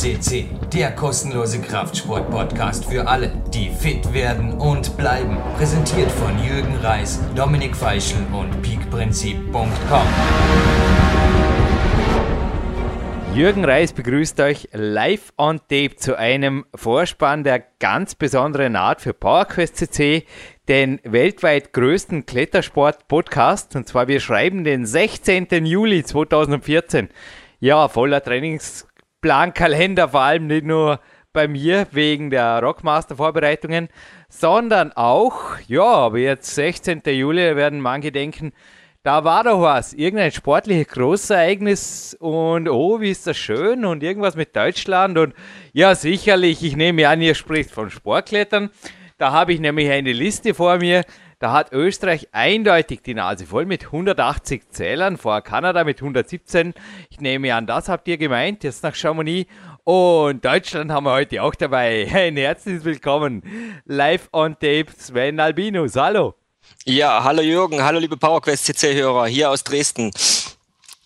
CC, der kostenlose Kraftsport-Podcast für alle, die fit werden und bleiben. Präsentiert von Jürgen Reis, Dominik Feischl und peakprinzip.com. Jürgen Reis begrüßt euch live on tape zu einem Vorspann der ganz besonderen Art für PowerQuest CC, den weltweit größten Klettersport-Podcast. Und zwar wir schreiben den 16. Juli 2014. Ja, voller Trainingsplankalender, vor allem nicht nur bei mir wegen der Rockmaster-Vorbereitungen, sondern auch, ja, aber jetzt 16. Juli werden manche denken, da war doch was, irgendein sportliches Großereignis und oh, wie ist das schön und irgendwas mit Deutschland und ja, sicherlich, ich nehme an, ihr spricht von Sportklettern. Da habe ich nämlich eine Liste vor mir. Da hat Österreich eindeutig die Nase voll mit 180 Zählern, vor Kanada mit 117. Ich nehme an, das habt ihr gemeint, jetzt nach Chamonix. Und Deutschland haben wir heute auch dabei. Ein herzliches Willkommen. Live on Tape, Sven Albinus. Hallo. Ja, hallo Jürgen, hallo liebe PowerQuest CC-Hörer hier aus Dresden.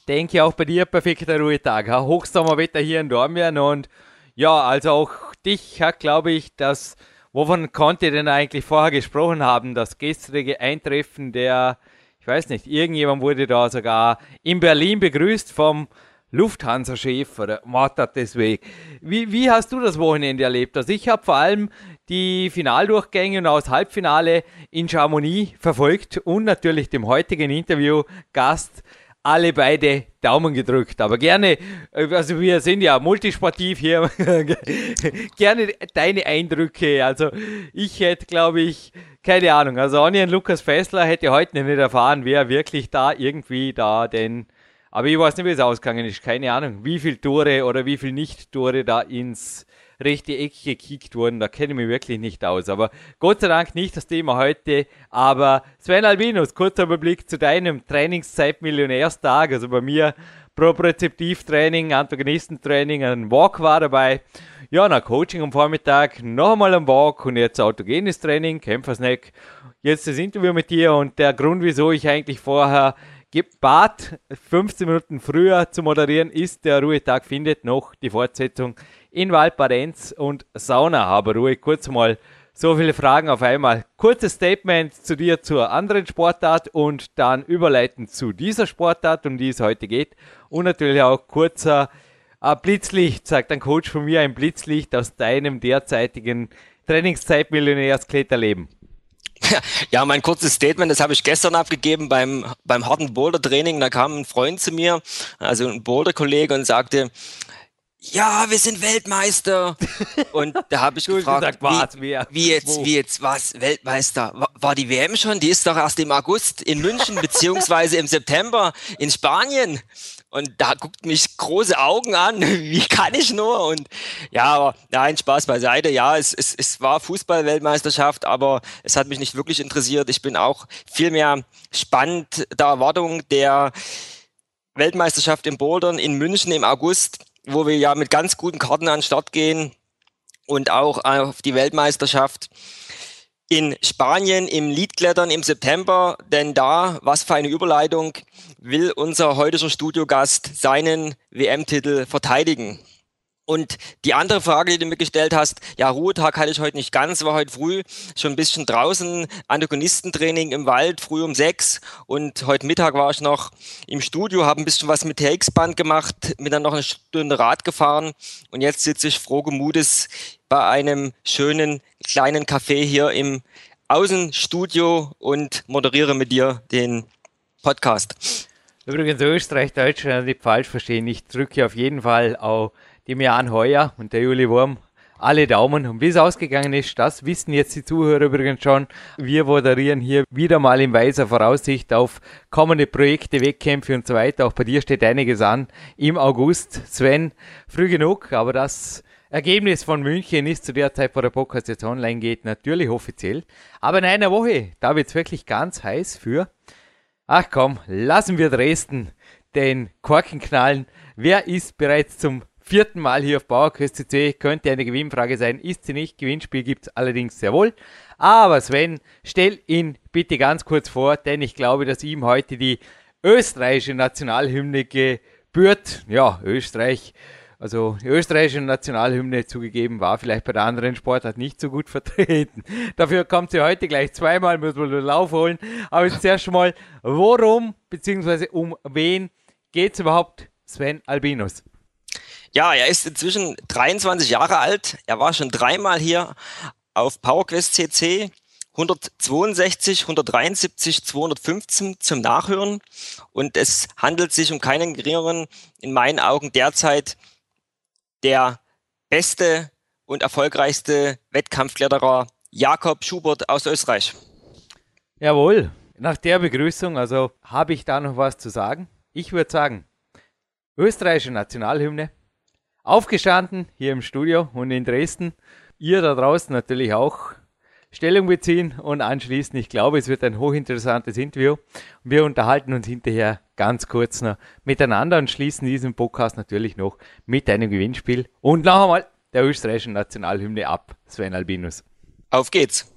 Denke auch bei dir perfekter Ruhetag. Hochsommerwetter hier in Dormien und ja, also auch dich hat, glaube ich, das, wovon konnte denn eigentlich vorher gesprochen haben, das gestrige Eintreffen der, ich weiß nicht, irgendjemand wurde da sogar in Berlin begrüßt vom Lufthansa-Chef oder Martat deswegen. Wie, wie hast du das Wochenende erlebt? Also ich habe vor allem die Finaldurchgänge und aus Halbfinale in Chamonix verfolgt und natürlich dem heutigen Interviewgast alle beide Daumen gedrückt. Aber gerne, also wir sind ja multisportiv hier, gerne deine Eindrücke. Also ich hätte, glaube ich, keine Ahnung. Also Onion Lukas Fessler hätte heute nicht erfahren, wer wirklich da irgendwie da den aber ich weiß nicht, wie es ausgegangen ist. Keine Ahnung, wie viele Tore oder wie viele Nicht-Tore da ins rechte Eck gekickt wurden. Da kenne ich mich wirklich nicht aus. Aber Gott sei Dank nicht das Thema heute. Aber Sven Albinus, kurzer Überblick zu deinem Trainingszeit-Millionärstag. Also bei mir Proprezeptivtraining, Antagonistentraining, ein Walk war dabei. Ja, nach Coaching am Vormittag, nochmal ein Walk und jetzt autogenes Training, Kämpfersnack. Jetzt das Interview mit dir und der Grund, wieso ich eigentlich vorher Bad 15 Minuten früher zu moderieren ist. Der Ruhetag findet noch die Fortsetzung in Valparenz und Sauna. Aber Ruhe, kurz mal so viele Fragen auf einmal. Kurzes Statement zu dir zur anderen Sportart und dann überleiten zu dieser Sportart, um die es heute geht. Und natürlich auch kurzer äh, Blitzlicht, sagt ein Coach von mir, ein Blitzlicht aus deinem derzeitigen Trainingszeit-Millionärskletterleben. Ja, mein kurzes Statement, das habe ich gestern abgegeben beim, beim harten Boulder-Training. Da kam ein Freund zu mir, also ein Boulder-Kollege und sagte, ja, wir sind Weltmeister. Und da habe ich gefragt, gesagt, wie, wie, jetzt, Wo? wie jetzt, was, Weltmeister? War, war die WM schon? Die ist doch erst im August in München, beziehungsweise im September in Spanien. Und da guckt mich große Augen an, wie kann ich nur? Und ja, aber nein, Spaß beiseite. Ja, es, es, es war Fußball-Weltmeisterschaft, aber es hat mich nicht wirklich interessiert. Ich bin auch viel mehr spannend der Erwartung der Weltmeisterschaft im Bouldern in München im August, wo wir ja mit ganz guten Karten an den Start gehen und auch auf die Weltmeisterschaft in Spanien im Leadklettern im September, denn da, was für eine Überleitung, will unser heutiger Studiogast seinen WM-Titel verteidigen. Und die andere Frage, die du mir gestellt hast, ja, Ruhetag hatte ich heute nicht ganz, war heute früh schon ein bisschen draußen, Antagonistentraining im Wald, früh um sechs und heute Mittag war ich noch im Studio, habe ein bisschen was mit TX-Band gemacht, bin dann noch eine Stunde Rad gefahren und jetzt sitze ich frohen Mutes bei einem schönen kleinen Café hier im Außenstudio und moderiere mit dir den Podcast. Übrigens Österreich, Deutschland nicht falsch verstehen. Ich drücke auf jeden Fall auch dem Jan Heuer und der Juli Wurm alle Daumen. Und wie es ausgegangen ist, das wissen jetzt die Zuhörer übrigens schon. Wir moderieren hier wieder mal in weiser Voraussicht auf kommende Projekte, Wettkämpfe und so weiter. Auch bei dir steht einiges an im August. Sven, früh genug, aber das Ergebnis von München ist zu der Zeit, wo der Podcast jetzt online geht, natürlich offiziell. Aber in einer Woche, da wird es wirklich ganz heiß für Ach komm, lassen wir Dresden den Korken knallen. Wer ist bereits zum vierten Mal hier auf Bauerquest CC? Könnte eine Gewinnfrage sein, ist sie nicht. Gewinnspiel gibt es allerdings sehr wohl. Aber Sven, stell ihn bitte ganz kurz vor, denn ich glaube, dass ihm heute die österreichische Nationalhymne gebührt. Ja, Österreich Also die österreichische Nationalhymne zugegeben war vielleicht bei der anderen Sportart nicht so gut vertreten. Dafür kommt sie heute gleich zweimal, muss man den Lauf holen. Aber jetzt zuerst mal, worum bzw. um wen geht es überhaupt Sven Albinus? Ja, er ist inzwischen 23 Jahre alt. Er war schon dreimal hier auf PowerQuest CC. 162, 173, 215 zum Nachhören. Und es handelt sich um keinen geringeren, in meinen Augen derzeit der beste und erfolgreichste Wettkampfkletterer Jakob Schubert aus Österreich. Jawohl, nach der Begrüßung, also habe ich da noch was zu sagen. Ich würde sagen, österreichische Nationalhymne, aufgestanden hier im Studio und in Dresden. Ihr da draußen natürlich auch Stellung beziehen und anschließend, ich glaube, es wird ein hochinteressantes Interview. Wir unterhalten uns hinterher ganz kurz noch miteinander und schließen diesen Podcast natürlich noch mit einem Gewinnspiel und noch einmal der österreichischen Nationalhymne ab, Sven Albinus. Auf geht's!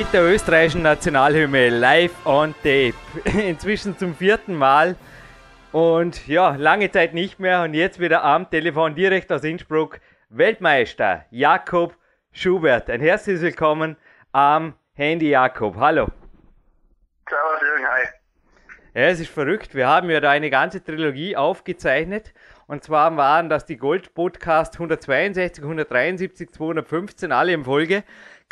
Mit der österreichischen Nationalhymne live on tape. Inzwischen zum vierten Mal. Und ja, lange Zeit nicht mehr. Und jetzt wieder am Telefon direkt aus Innsbruck. Weltmeister Jakob Schubert. Ein herzliches Willkommen am Handy Jakob. Hallo. Servus Jürgen, hi. Ja, es ist verrückt. Wir haben ja da eine ganze Trilogie aufgezeichnet. Und zwar waren das die Gold Podcast 162, 173, 215, alle in Folge.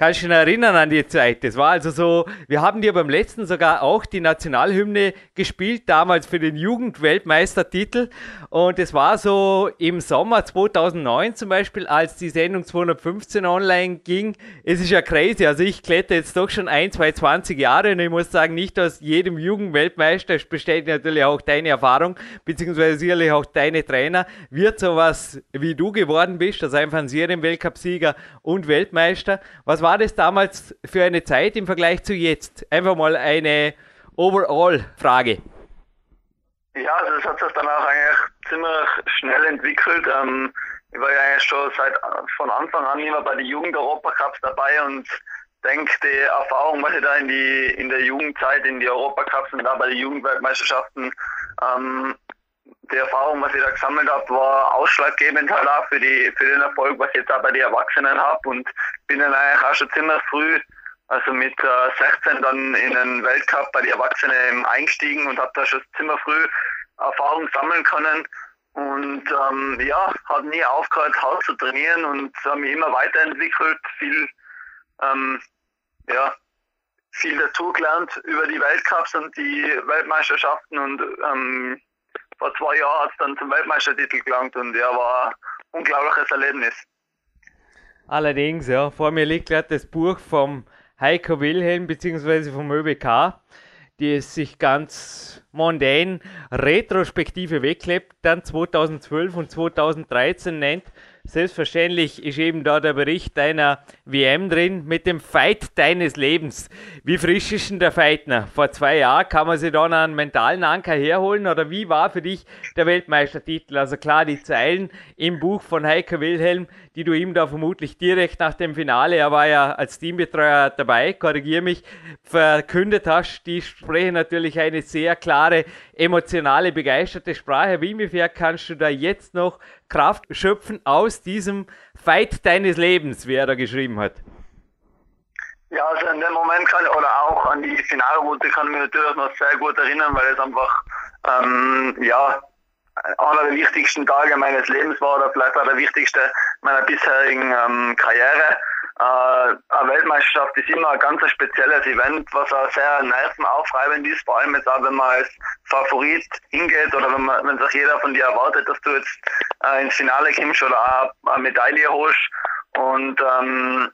Kannst du dich erinnern an die Zeit? Das war also so, wir haben dir beim letzten sogar auch die Nationalhymne gespielt, damals für den Jugendweltmeistertitel. Und es war so im Sommer 2009 zum Beispiel, als die Sendung 215 online ging. Es ist ja crazy. Also ich kletter jetzt doch schon ein, zwei, 20 Jahre und ich muss sagen, nicht aus jedem Jugendweltmeister, das bestätigt natürlich auch deine Erfahrung, beziehungsweise sicherlich auch deine Trainer, wird sowas wie du geworden bist, also einfach ein Serienweltcupsieger und Weltmeister. Was war war das damals für eine Zeit im Vergleich zu jetzt? Einfach mal eine Overall-Frage. Ja, also das hat sich dann auch eigentlich ziemlich schnell entwickelt. Ähm, ich war ja eigentlich schon seit von Anfang an immer bei den Jugend-Europacups dabei und denke, die Erfahrung, was ich da in die in der Jugendzeit, in die Europacups und da bei den Jugendweltmeisterschaften ähm, die Erfahrung, was ich da gesammelt habe, war ausschlaggebend halt auch für, die, für den Erfolg, was ich jetzt auch bei den Erwachsenen habe und bin dann eigentlich auch schon ziemlich früh, also mit äh, 16 dann in den Weltcup bei den Erwachsenen eingestiegen und habe da schon ziemlich früh Erfahrung sammeln können. Und ähm, ja, hat nie aufgehört, hart zu trainieren und habe mich immer weiterentwickelt, viel, ähm, ja, viel dazugelernt über die Weltcups und die Weltmeisterschaften und ähm, vor zwei Jahren hat es dann zum Weltmeistertitel gelangt und ja, war ein unglaubliches Erlebnis. Allerdings, ja, vor mir liegt gerade das Buch vom Heiko Wilhelm bzw. vom ÖBK, die es sich ganz mondän Retrospektive wegklebt, dann 2012 und 2013 nennt. Selbstverständlich ist eben da der Bericht deiner WM drin mit dem Fight deines Lebens. Wie frisch ist denn der Feitner? Vor zwei Jahren kann man sich da einen mentalen Anker herholen oder wie war für dich der Weltmeistertitel? Also klar, die Zeilen im Buch von Heiko Wilhelm, die du ihm da vermutlich direkt nach dem Finale, er war ja als Teambetreuer dabei, korrigier mich, verkündet hast, die sprechen natürlich eine sehr klare, emotionale, begeisterte Sprache. Wie inwiefern kannst du da jetzt noch Kraft schöpfen aus diesem Fight deines Lebens, wie er da geschrieben hat? Ja, also in dem Moment kann ich, oder auch an die Finalroute kann ich mich natürlich noch sehr gut erinnern, weil es einfach, ähm, ja, einer der wichtigsten Tage meines Lebens war oder vielleicht auch der wichtigste meiner bisherigen ähm, Karriere. Äh, eine Weltmeisterschaft ist immer ein ganz spezielles Event, was auch sehr nervenaufreibend ist, vor allem jetzt auch, wenn man als Favorit hingeht oder wenn man, wenn sich jeder von dir erwartet, dass du jetzt äh, ins Finale kommst oder auch eine Medaille holst. Und ähm,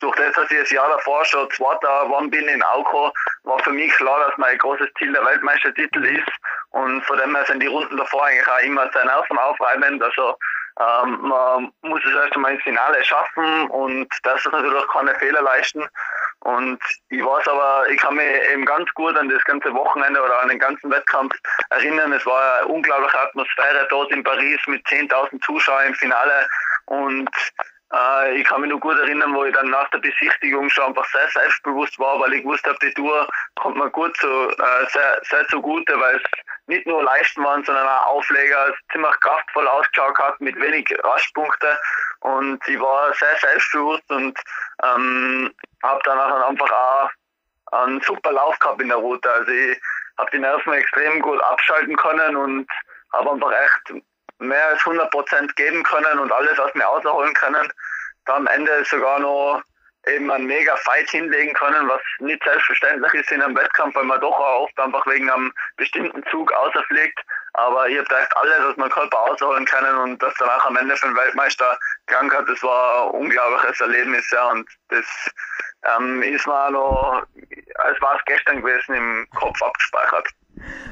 durch das, dass ich das Jahr davor schon Zweiter geworden bin in Auko, war für mich klar, dass mein großes Ziel der Weltmeistertitel ist. Und von dem her sind die Runden davor eigentlich auch immer sehr nervenaufreibend. Also ähm, man muss es erst einmal ins Finale schaffen und das ist natürlich keine Fehler leisten. Und ich weiß aber, ich kann mich eben ganz gut an das ganze Wochenende oder an den ganzen Wettkampf erinnern. Es war eine unglaubliche Atmosphäre dort in Paris mit 10.000 Zuschauern im Finale. Und äh, ich kann mich noch gut erinnern, wo ich dann nach der Besichtigung schon einfach sehr selbstbewusst war, weil ich wusste, die Tour kommt mir gut zu, äh, sehr, sehr zugute, weil es nicht nur Leisten waren, sondern auch Aufleger ziemlich kraftvoll ausgeschaut hat mit wenig Rastpunkte und ich war sehr selbstbewusst und ähm, habe dann einfach auch einen super Lauf gehabt in der Route. Also ich habe die Nerven extrem gut abschalten können und habe einfach echt mehr als 100 Prozent geben können und alles aus mir außerholen können. Da am Ende sogar noch eben einen mega Fight hinlegen können, was nicht selbstverständlich ist in einem Wettkampf, weil man doch auch oft einfach wegen einem bestimmten Zug außerfliegt. Aber habe da echt alles aus meinem Körper außerholen können und das danach am Ende für den Weltmeister krank hat, das war ein unglaubliches Erlebnis, ja. Und das ähm, ist mir noch, als war es gestern gewesen, im Kopf abgespeichert.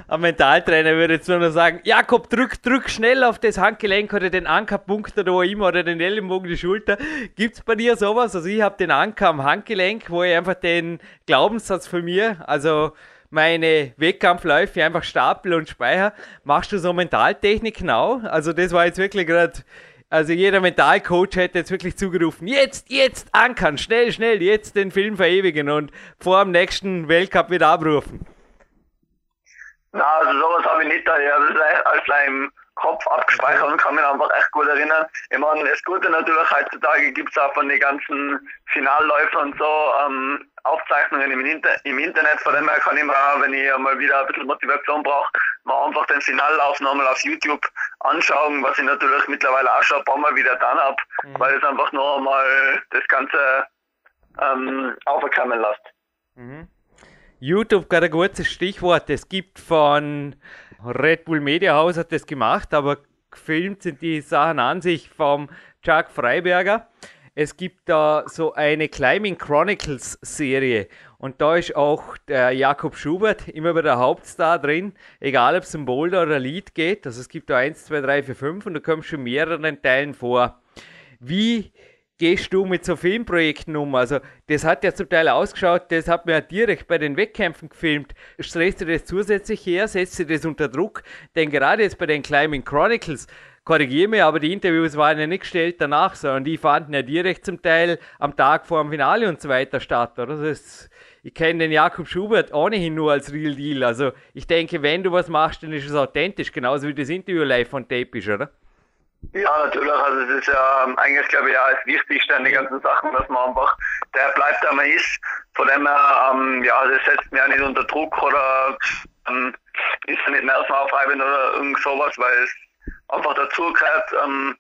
Ein Mentaltrainer würde jetzt nur noch sagen, Jakob, drück, drück schnell auf das Handgelenk oder den Ankerpunkt oder wo immer oder den Ellenbogen, die Schulter. Gibt es bei dir sowas? Also ich habe den Anker am Handgelenk, wo ich einfach den Glaubenssatz von mir, also meine Wettkampfläufe einfach stapel und speicher. Machst du so Mentaltechnik genau? Also das war jetzt wirklich gerade, also jeder Mentalcoach hätte jetzt wirklich zugerufen, jetzt, jetzt ankern, schnell, schnell, jetzt den Film verewigen und vor dem nächsten Weltcup wieder abrufen. Na, also sowas habe ich nicht da. Ich habe alles im Kopf abgespeichert und kann mich einfach echt gut erinnern. Ich meine, das Gute natürlich heutzutage gibt es auch von den ganzen Finalläufern und so ähm, Aufzeichnungen im, Inter im Internet. Von dem her kann ich mir auch, wenn ich mal wieder ein bisschen Motivation brauche, mal einfach den Finallauf nochmal auf YouTube anschauen, was ich natürlich mittlerweile auch schon ein paar Mal wieder dann habe, mhm. weil es einfach noch mal das Ganze ähm, aufkommen lässt. Mhm. YouTube gerade ein gutes Stichwort. Es gibt von Red Bull Media House hat das gemacht, aber gefilmt sind die Sachen an sich vom Chuck Freiberger. Es gibt da so eine Climbing Chronicles Serie und da ist auch der Jakob Schubert immer bei der Hauptstar drin, egal ob es um Boulder oder Lead geht. Also es gibt da 1, 2, 3, 4, 5 und da kommst schon mehreren Teilen vor. Wie gehst du mit so Filmprojekten um? Also, das hat ja zum Teil ausgeschaut, das hat man ja direkt bei den Wettkämpfen gefilmt. Stresst du das zusätzlich her? Setzt du das unter Druck? Denn gerade jetzt bei den Climbing Chronicles, korrigiere mich, aber die Interviews waren ja nicht gestellt danach, sondern die fanden ja direkt zum Teil am Tag vor dem Finale und so weiter statt, oder? Das, ich kenne den Jakob Schubert ohnehin nur als Real Deal. Also, ich denke, wenn du was machst, dann ist es authentisch, genauso wie das Interview live von Tape ist, oder? Ja, natürlich. Also es ist ja ähm, eigentlich, glaube ich, ja das Wichtigste an den ganzen Sachen, dass man einfach der bleibt, der man ist. Von dem her, ähm, ja, das setzt mir ja nicht unter Druck oder ähm, ist nicht nervenaufreibend oder irgend sowas, weil es einfach dazu gehört ähm,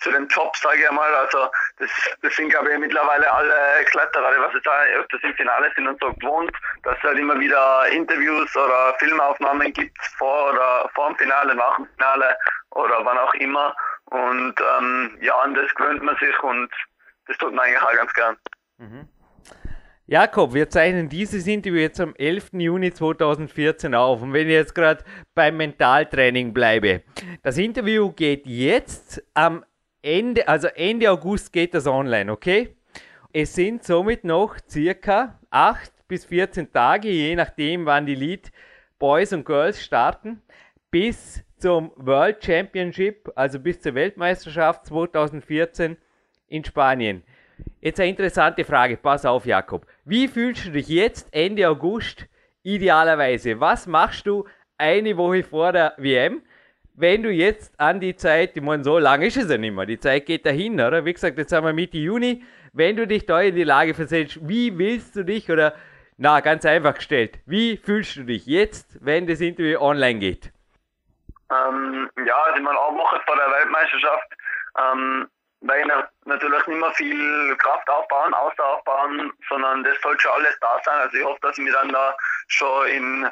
zu den Jobs, sage ich mal. Also das, das sind, glaube ich, mittlerweile alle Kletterer, was jetzt auch öfters im Finale sind und so gewohnt, dass es halt immer wieder Interviews oder Filmaufnahmen gibt vor oder vor dem Finale, nach dem Finale oder wann auch immer. Und ähm, ja, an das gewöhnt man sich und das tut man eigentlich auch ganz gern. Mhm. Jakob, wir zeichnen dieses Interview jetzt am 11. Juni 2014 auf. Und wenn ich jetzt gerade beim Mentaltraining bleibe, das Interview geht jetzt am Ende, also Ende August geht das online, okay? Es sind somit noch circa 8 bis 14 Tage, je nachdem, wann die Lead Boys und Girls starten, bis zum World Championship, also bis zur Weltmeisterschaft 2014 in Spanien. Jetzt eine interessante Frage, pass auf Jakob. Wie fühlst du dich jetzt Ende August idealerweise? Was machst du eine Woche vor der WM? Wenn du jetzt an die Zeit, ich meine, so lange ist es ja nicht mehr, die Zeit geht dahin, oder? Wie gesagt, jetzt sind wir Mitte Juni, wenn du dich da in die Lage versetzt, wie willst du dich oder, na, ganz einfach gestellt, wie fühlst du dich jetzt, wenn das Interview online geht? Ähm, ja, also ich meine, eine Woche vor der Weltmeisterschaft ähm, werde ich natürlich nicht mehr viel Kraft aufbauen, Ausdauer aufbauen, sondern das sollte schon alles da sein. Also ich hoffe, dass ich mich dann da schon in,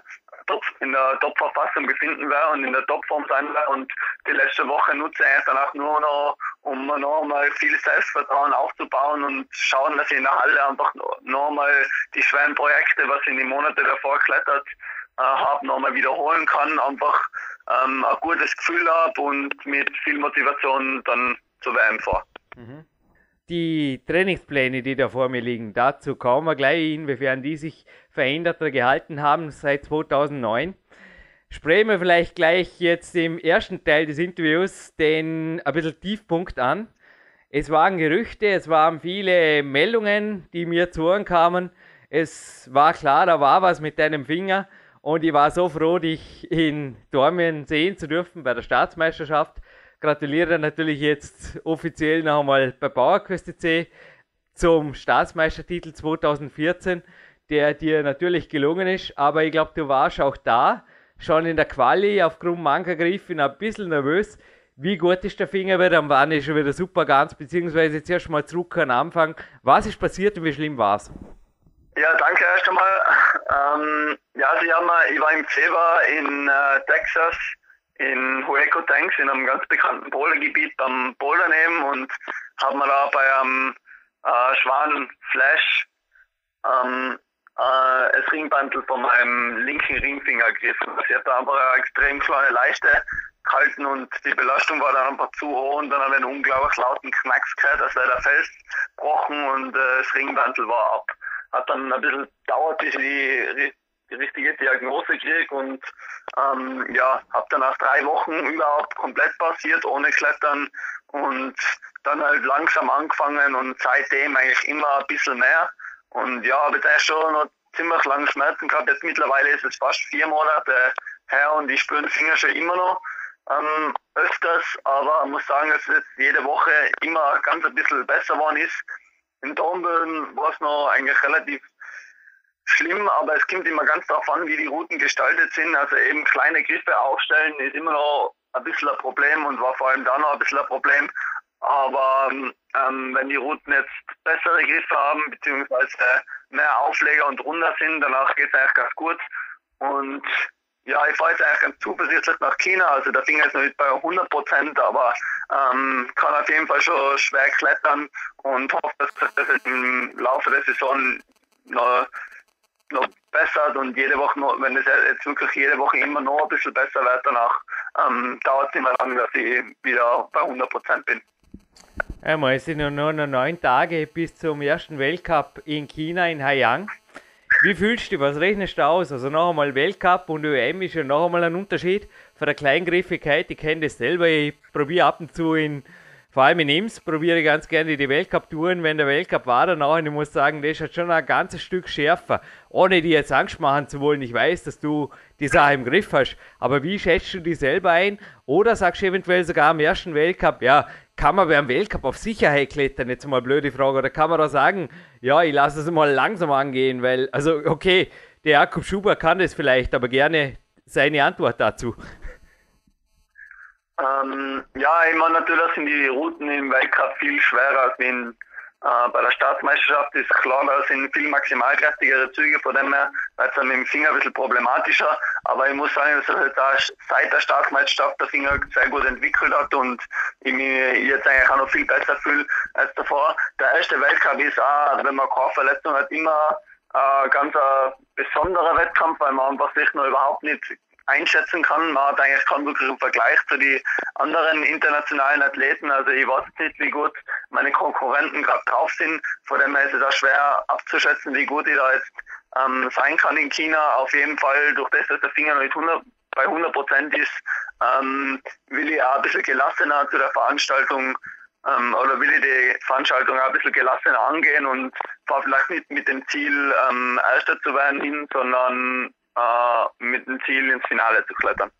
In der Top-Verfassung befinden werde und in der Topform sein werde. Und die letzte Woche nutze ich dann auch nur noch, um noch mal viel Selbstvertrauen aufzubauen und schauen, dass ich in der Halle einfach noch mal die schweren Projekte, was ich in den Monaten davor geklettert äh, habe, nochmal wiederholen kann. Einfach ähm, ein gutes Gefühl habe und mit viel Motivation dann zur WM vor. Mhm. Die Trainingspläne, die da vor mir liegen, dazu kommen wir gleich, inwiefern die sich verändert oder gehalten haben seit 2009. Sprechen wir vielleicht gleich jetzt im ersten Teil des Interviews den ein bisschen Tiefpunkt an. Es waren Gerüchte, es waren viele Meldungen, die mir zu Ohren kamen. Es war klar, da war was mit deinem Finger und ich war so froh, dich in Dormien sehen zu dürfen bei der Staatsmeisterschaft. Gratuliere natürlich jetzt offiziell noch einmal bei Bauerquest C zum Staatsmeistertitel 2014, der dir natürlich gelungen ist. Aber ich glaube, du warst auch da, schon in der Quali aufgrund mancher Griffe ein bisschen nervös. Wie gut ist der Finger wieder? Am wann ist schon wieder super ganz, beziehungsweise jetzt erst mal zurück an Anfang. Was ist passiert und wie schlimm war es? Ja, danke erst einmal. Ähm, ja, Sie haben, ich war im Februar in äh, Texas in Hueco Tanks in einem ganz bekannten Bouldergebiet beim Bouldernehmen und haben mir da bei einem äh, Schwan Flash ähm, äh, das Ringbandel von meinem linken Ringfinger gegriffen. Ich habe da einfach eine extrem kleine Leiste gehalten und die Belastung war dann einfach zu hoch und dann habe ich einen unglaublich lauten Knacks gehört, also der Fels gebrochen und äh, das Ringbandel war ab hat dann ein bisschen dauert, bis ich die, die richtige Diagnose kriege und ähm, ja, habe dann nach drei Wochen überhaupt komplett passiert, ohne Klettern und dann halt langsam angefangen und seitdem eigentlich immer ein bisschen mehr. Und ja, habe da schon noch ziemlich lange Schmerzen gehabt. Jetzt mittlerweile ist es fast vier Monate her und ich spüre den Finger schon immer noch ähm, öfters, aber muss sagen, dass es jede Woche immer ganz ein bisschen besser geworden ist. In Dornbirn war es noch eigentlich relativ schlimm, aber es kommt immer ganz darauf an, wie die Routen gestaltet sind. Also eben kleine Griffe aufstellen ist immer noch ein bisschen ein Problem und war vor allem da noch ein bisschen ein Problem. Aber ähm, wenn die Routen jetzt bessere Griffe haben, beziehungsweise mehr Aufleger und runter sind, danach geht es eigentlich ganz gut. Und ja, ich fahre jetzt eigentlich ganz zuversichtlich nach China. Also der Finger ist noch nicht bei 100 Prozent, aber ähm, kann auf jeden Fall schon schwer klettern und hoffe, dass das im Laufe der Saison noch, noch bessert und jede Woche noch, wenn es jetzt wirklich jede Woche immer noch ein bisschen besser wird, danach ähm, dauert es nicht mehr lange, dass ich wieder bei 100 Prozent bin. Einmal, es sind nur noch neun Tage bis zum ersten Weltcup in China, in Haiyang. Wie fühlst du dich? Was rechnest du aus? Also noch einmal Weltcup und ÖM ist ja noch einmal ein Unterschied von der Kleingriffigkeit. Ich kenne das selber. Ich probiere ab und zu in, vor allem in Ims, probiere ganz gerne die Weltcup-Touren, wenn der Weltcup war danach. Und ich muss sagen, das ist schon ein ganzes Stück schärfer. Ohne dir jetzt Angst machen zu wollen. Ich weiß, dass du die Sache im Griff hast. Aber wie schätzt du dich selber ein? Oder sagst du eventuell sogar am ersten Weltcup, ja, kann man beim Weltcup auf Sicherheit klettern? Jetzt mal blöde Frage. Oder kann man da sagen, ja, ich lasse es mal langsam angehen, weil, also, okay, der Jakob Schuber kann das vielleicht, aber gerne seine Antwort dazu. Ähm, ja, ich meine, natürlich sind die Routen im Weltcup viel schwerer als in äh, bei der Staatsmeisterschaft ist klar, da sind viel maximalkräftigere Züge, von dem her wird es mit dem Finger ein bisschen problematischer. Aber ich muss sagen, dass halt da seit der Staatsmeisterschaft der Finger sehr gut entwickelt hat und ich mich jetzt eigentlich auch noch viel besser fühle als davor. Der erste Weltcup ist auch, wenn man keine Verletzung hat, immer äh, ganz ein besonderer Wettkampf, weil man einfach sich noch überhaupt nicht einschätzen kann. Man hat eigentlich keinen wirklichen Vergleich zu den anderen internationalen Athleten. Also ich weiß nicht, wie gut meine Konkurrenten gerade drauf sind. Von dem her ist es auch schwer abzuschätzen, wie gut ich da jetzt ähm, sein kann in China. Auf jeden Fall, durch das, dass der Finger noch nicht 100, bei 100 Prozent ist, ähm, will ich auch ein bisschen gelassener zu der Veranstaltung ähm, oder will ich die Veranstaltung auch ein bisschen gelassener angehen und fahre vielleicht nicht mit dem Ziel, ähm, Erster zu werden hin, sondern äh, mit dem Ziel ins Finale zu klettern.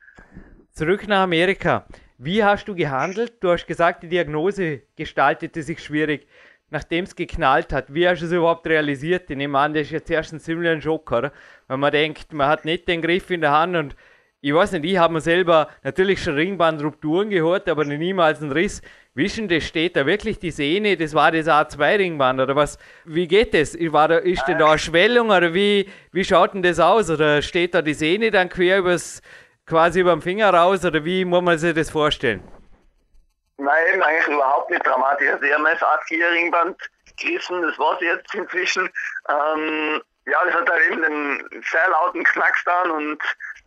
Zurück nach Amerika. Wie hast du gehandelt? Du hast gesagt, die Diagnose gestaltete sich schwierig, nachdem es geknallt hat. Wie hast du es überhaupt realisiert? Ich nehme an, das ist jetzt erst ein ziemlicher Schock, oder? Wenn man denkt, man hat nicht den Griff in der Hand und ich weiß nicht, ich habe mir selber natürlich schon Ringbandrupturen gehört, aber niemals einen Riss. Wischen, das steht da wirklich die Sehne, das war das A2-Ringband oder was? Wie geht das? War da, ist denn da eine Schwellung oder wie, wie schaut denn das aus? Oder steht da die Sehne dann quer übers, quasi über den Finger raus oder wie muss man sich das vorstellen? Nein, eigentlich überhaupt nicht dramatisch. Also ich habe mein A4-Ringband gerissen, das war es jetzt inzwischen. Ähm, ja, das hat halt eben den sehr lauten Knacks dann und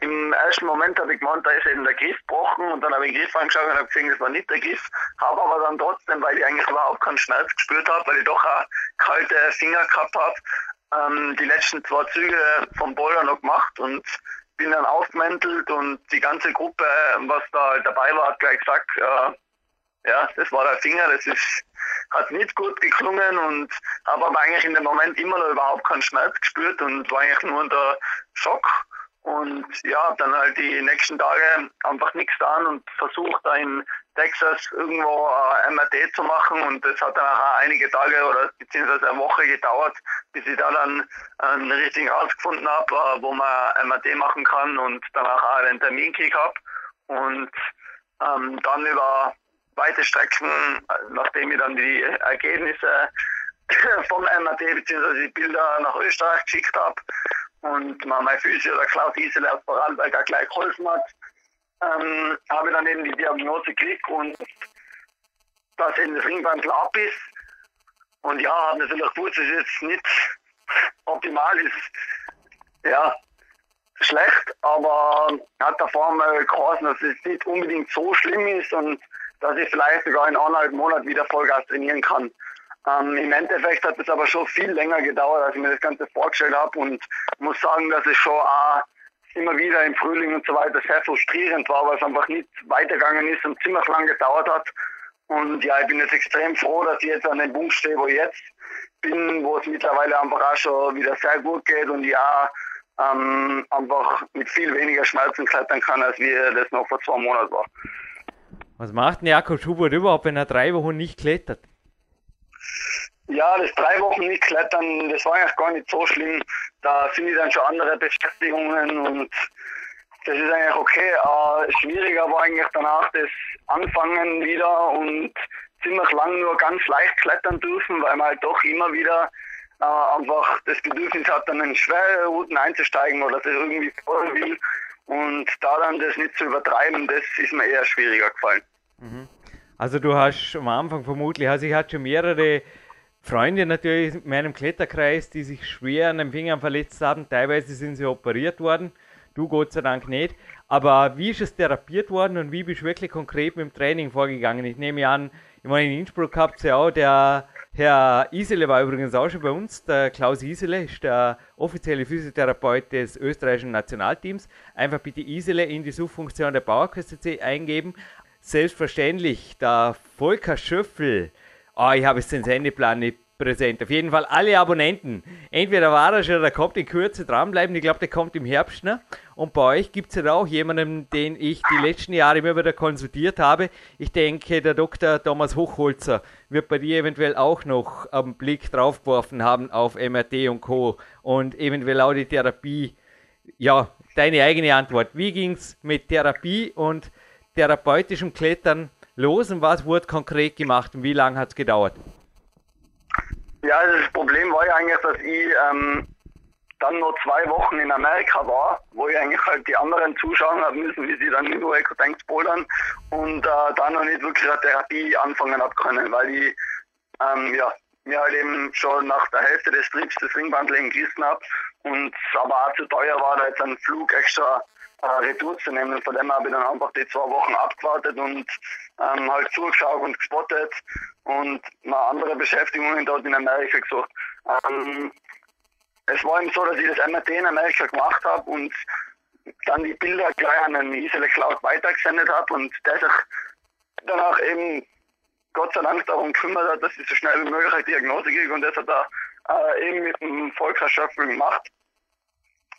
im ersten Moment habe ich gemeint, da ist eben der Griff gebrochen und dann habe ich den Griff angeschaut und habe gesehen, das war nicht der Griff. Habe aber dann trotzdem, weil ich eigentlich überhaupt keinen Schmerz gespürt habe, weil ich doch auch kalte Finger gehabt habe, ähm, die letzten zwei Züge vom Boulder noch gemacht und bin dann aufgemäntelt und die ganze Gruppe, was da dabei war, hat gleich gesagt, äh, ja, das war der Finger, das ist, hat nicht gut geklungen und habe aber eigentlich in dem Moment immer noch überhaupt keinen Schmerz gespürt und war eigentlich nur unter Schock. Und ja, dann halt die nächsten Tage einfach nichts getan und versucht da in Texas irgendwo ein MRT zu machen und das hat dann auch einige Tage oder beziehungsweise eine Woche gedauert, bis ich da dann einen richtigen Arzt gefunden habe, äh, wo man MRT machen kann und danach auch einen Termin gekriegt habe und ähm, dann über weite Strecken, nachdem ich dann die Ergebnisse vom MRT bzw. die Bilder nach Österreich geschickt habe und mein Physio, der Klaus Isele aus Vorarlberg, gleich geholfen hat, ähm, habe dann eben die Diagnose gekriegt und dass eben das Ringband ab ist. Und ja, habe natürlich gewusst, dass es jetzt nicht optimal ist. Ja, schlecht, aber hat davor mal geheißen, dass es nicht unbedingt so schlimm ist und dass ich vielleicht sogar in eineinhalb Monaten wieder Vollgas trainieren kann. Ähm, Im Endeffekt hat es aber schon viel länger gedauert, als ich mir das Ganze vorgestellt habe und muss sagen, dass es schon auch immer wieder im Frühling und so weiter sehr frustrierend war, weil es einfach nicht weitergegangen ist und ziemlich lang gedauert hat. Und ja, ich bin jetzt extrem froh, dass ich jetzt an dem Punkt stehe, wo ich jetzt bin, wo es mittlerweile einfach auch schon wieder sehr gut geht und ja, ähm, einfach mit viel weniger Schmerzen klettern kann, als wie das noch vor zwei Monaten war. Was macht denn Jakob Schubert überhaupt, wenn er drei Wochen nicht klettert? Ja, das drei Wochen nicht klettern, das war eigentlich gar nicht so schlimm. Da finde ich dann schon andere Beschäftigungen und das ist eigentlich okay. Äh, schwieriger war eigentlich danach das Anfangen wieder und ziemlich lang nur ganz leicht klettern dürfen, weil man halt doch immer wieder äh, einfach das Bedürfnis hat, dann in schwere Routen einzusteigen oder das irgendwie voll will. Und da dann das nicht zu übertreiben, das ist mir eher schwieriger gefallen. Mhm. Also du hast am Anfang vermutlich, also ich hatte schon mehrere Freunde natürlich in meinem Kletterkreis, die sich schwer an den Fingern verletzt haben. Teilweise sind sie operiert worden. Du Gott sei Dank nicht. Aber wie ist es therapiert worden und wie bist du wirklich konkret mit dem Training vorgegangen? Ich nehme an, ich meine, in Innsbruck habt ihr auch, der Herr Isele war übrigens auch schon bei uns. Der Klaus Isele ist der offizielle Physiotherapeut des österreichischen Nationalteams. Einfach bitte Isele in die Suchfunktion der Bauerküste eingeben. Selbstverständlich, der Volker Schöffel Oh, ich habe jetzt den Sendeplan nicht präsent. Auf jeden Fall alle Abonnenten. Entweder war er schon oder kommt in Kürze dranbleiben. Ich glaube, der kommt im Herbst. Ne? Und bei euch gibt es ja auch jemanden, den ich die letzten Jahre immer wieder konsultiert habe. Ich denke, der Dr. Thomas Hochholzer wird bei dir eventuell auch noch einen Blick drauf geworfen haben auf MRT und Co. Und eventuell auch die Therapie. Ja, deine eigene Antwort. Wie ging es mit Therapie und therapeutischem Klettern los und was wurde konkret gemacht und wie lange hat es gedauert? Ja, das Problem war ja eigentlich, dass ich ähm, dann nur zwei Wochen in Amerika war, wo ich eigentlich halt die anderen zuschauen habe müssen, wie sie dann in Ecotanks bouldern und äh, dann noch nicht wirklich eine Therapie anfangen habe können, weil ich ähm, ja, mir halt eben schon nach der Hälfte des Trips das Ringbandlegen gerissen habe und aber auch zu teuer war, da jetzt einen Flug extra äh, Retour zu nehmen. Und von dem habe ich dann einfach die zwei Wochen abgewartet und ähm, halt zugeschaut und gespottet und mal andere Beschäftigungen dort in Amerika gesucht. Ähm, es war eben so, dass ich das MRT in Amerika gemacht habe und dann die Bilder gleich an den Isele Cloud weitergesendet habe und der sich danach eben Gott sei Dank darum gekümmert hat, dass ich so schnell wie möglich eine Diagnose kriege und das hat er äh, eben mit dem Volker Schöpfel gemacht.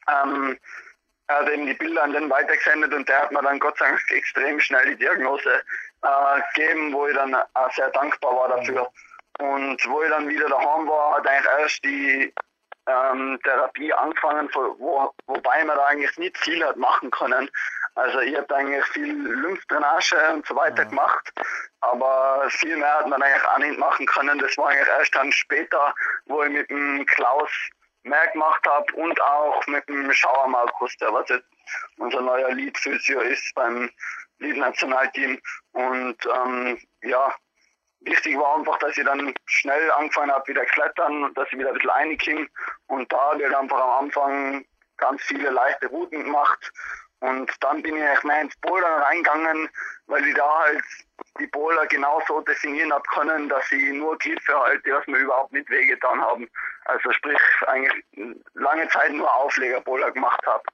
Ähm, hat eben die Bilder an den weitergesendet und der hat mir dann Gott sei Dank extrem schnell die Diagnose äh, gegeben, wo ich dann auch sehr dankbar war dafür. Und wo ich dann wieder daheim war, hat eigentlich erst die ähm, Therapie angefangen, wo, wobei man da eigentlich nicht viel hat machen können. Also ich habe eigentlich viel Lymphdrainage und so weiter ja. gemacht, aber viel mehr hat man eigentlich auch nicht machen können. Das war eigentlich erst dann später, wo ich mit dem Klaus mehr gemacht habe und auch mit dem Schauer Markus, der was jetzt unser neuer Lead-Physio ist beim Lead-Nationalteam. Und ähm, ja, wichtig war einfach, dass ich dann schnell angefangen habe, wieder klettern und dass ich wieder ein bisschen reinkomme. Und da ich einfach am Anfang ganz viele leichte Routen gemacht. Und dann bin ich eigentlich mehr ins Bouldern reingegangen, weil ich da halt die Boulder genauso definieren habe können, dass ich nur Griffe halte, was mir überhaupt nicht wehgetan haben. Also sprich eigentlich lange Zeit nur Auflegerboulder gemacht habe.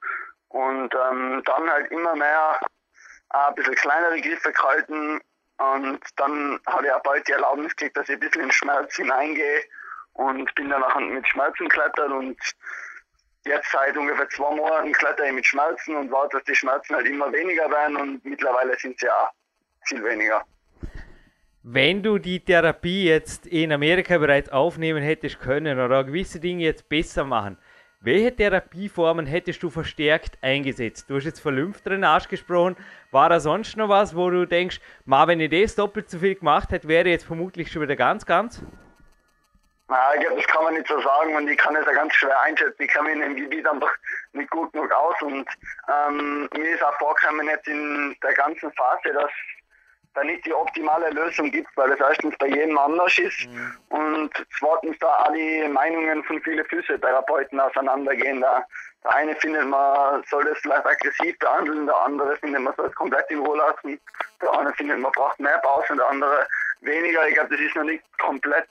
Und ähm, dann halt immer mehr ein bisschen kleinere Griffe gehalten und dann habe ich auch bald die Erlaubnis gekriegt, dass ich ein bisschen in Schmerz hineingehe und bin dann auch mit Schmerzen geklettert und jetzt seit ungefähr zwei Monaten kletter ich mit Schmerzen und warte, dass die Schmerzen halt immer weniger werden und mittlerweile sind sie auch viel weniger. Wenn du die Therapie jetzt in Amerika bereits aufnehmen hättest können oder gewisse Dinge jetzt besser machen, welche Therapieformen hättest du verstärkt eingesetzt? Du hast jetzt von Lymphdrainage gesprochen. War da sonst noch was, wo du denkst, ma, wenn ich das doppelt so viel gemacht hätte, wäre jetzt vermutlich schon wieder ganz, ganz? Na, ich glaube, das kann man nicht so sagen und ich kann es ja ganz schwer einschätzen. Ich kenne mich in dem Gebiet einfach nicht gut genug aus und ähm, mir ist auch vorgekommen jetzt in der ganzen Phase, dass da nicht die optimale Lösung gibt, weil es erstens bei jedem anders ist mhm. und zweitens da alle Meinungen von vielen Physiotherapeuten auseinandergehen. Da, der eine findet, man soll das vielleicht aggressiv behandeln, der andere findet, man soll es komplett in Ruhe lassen, der andere findet, man braucht mehr Pause und der andere weniger. Ich glaube, das ist noch nicht komplett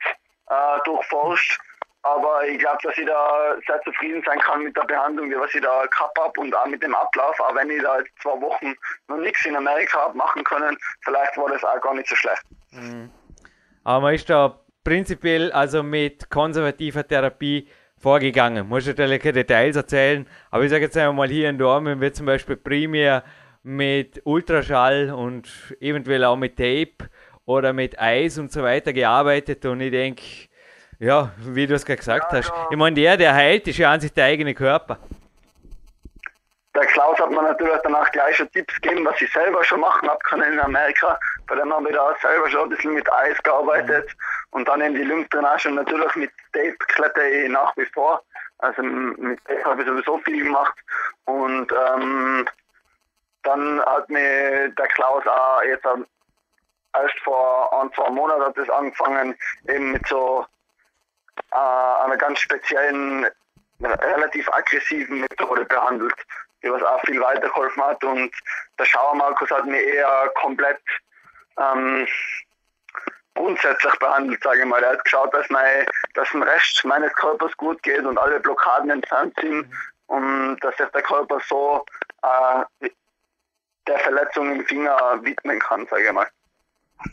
äh, durchforscht. Aber ich glaube, dass ich da sehr zufrieden sein kann mit der Behandlung, was ich da gehabt habe und auch mit dem Ablauf. Auch wenn ich da jetzt zwei Wochen noch nichts in Amerika habe machen können, vielleicht war das auch gar nicht so schlecht. Mhm. Aber man ist da prinzipiell also mit konservativer Therapie vorgegangen. Muss natürlich keine Details erzählen, aber ich sage jetzt einmal hier in Dortmund wird zum Beispiel primär mit Ultraschall und eventuell auch mit Tape oder mit Eis und so weiter gearbeitet und ich denke, ja, wie du es gerade gesagt ja, hast. Ja. Ich meine, der, der heilt, ist ja an sich der eigene Körper. Der Klaus hat mir natürlich danach gleich schon Tipps gegeben, was ich selber schon machen habe können in Amerika. Bei dem haben wir da selber schon ein bisschen mit Eis gearbeitet mhm. und dann in die Lymphdrainage und natürlich mit Tape kletter ich nach wie vor. Also mit Tape habe ich sowieso viel gemacht und ähm, dann hat mir der Klaus auch jetzt erst vor ein, zwei Monaten hat das angefangen, eben mit so äh, einer ganz speziellen, relativ aggressiven Methode behandelt, die was auch viel weitergeholfen hat. Und der Schauer Markus hat mir eher komplett ähm, grundsätzlich behandelt, sage ich mal. Er hat geschaut, dass, mein, dass dem Rest meines Körpers gut geht und alle Blockaden entfernt sind und dass sich der Körper so äh, der Verletzung im Finger widmen kann, sage ich mal.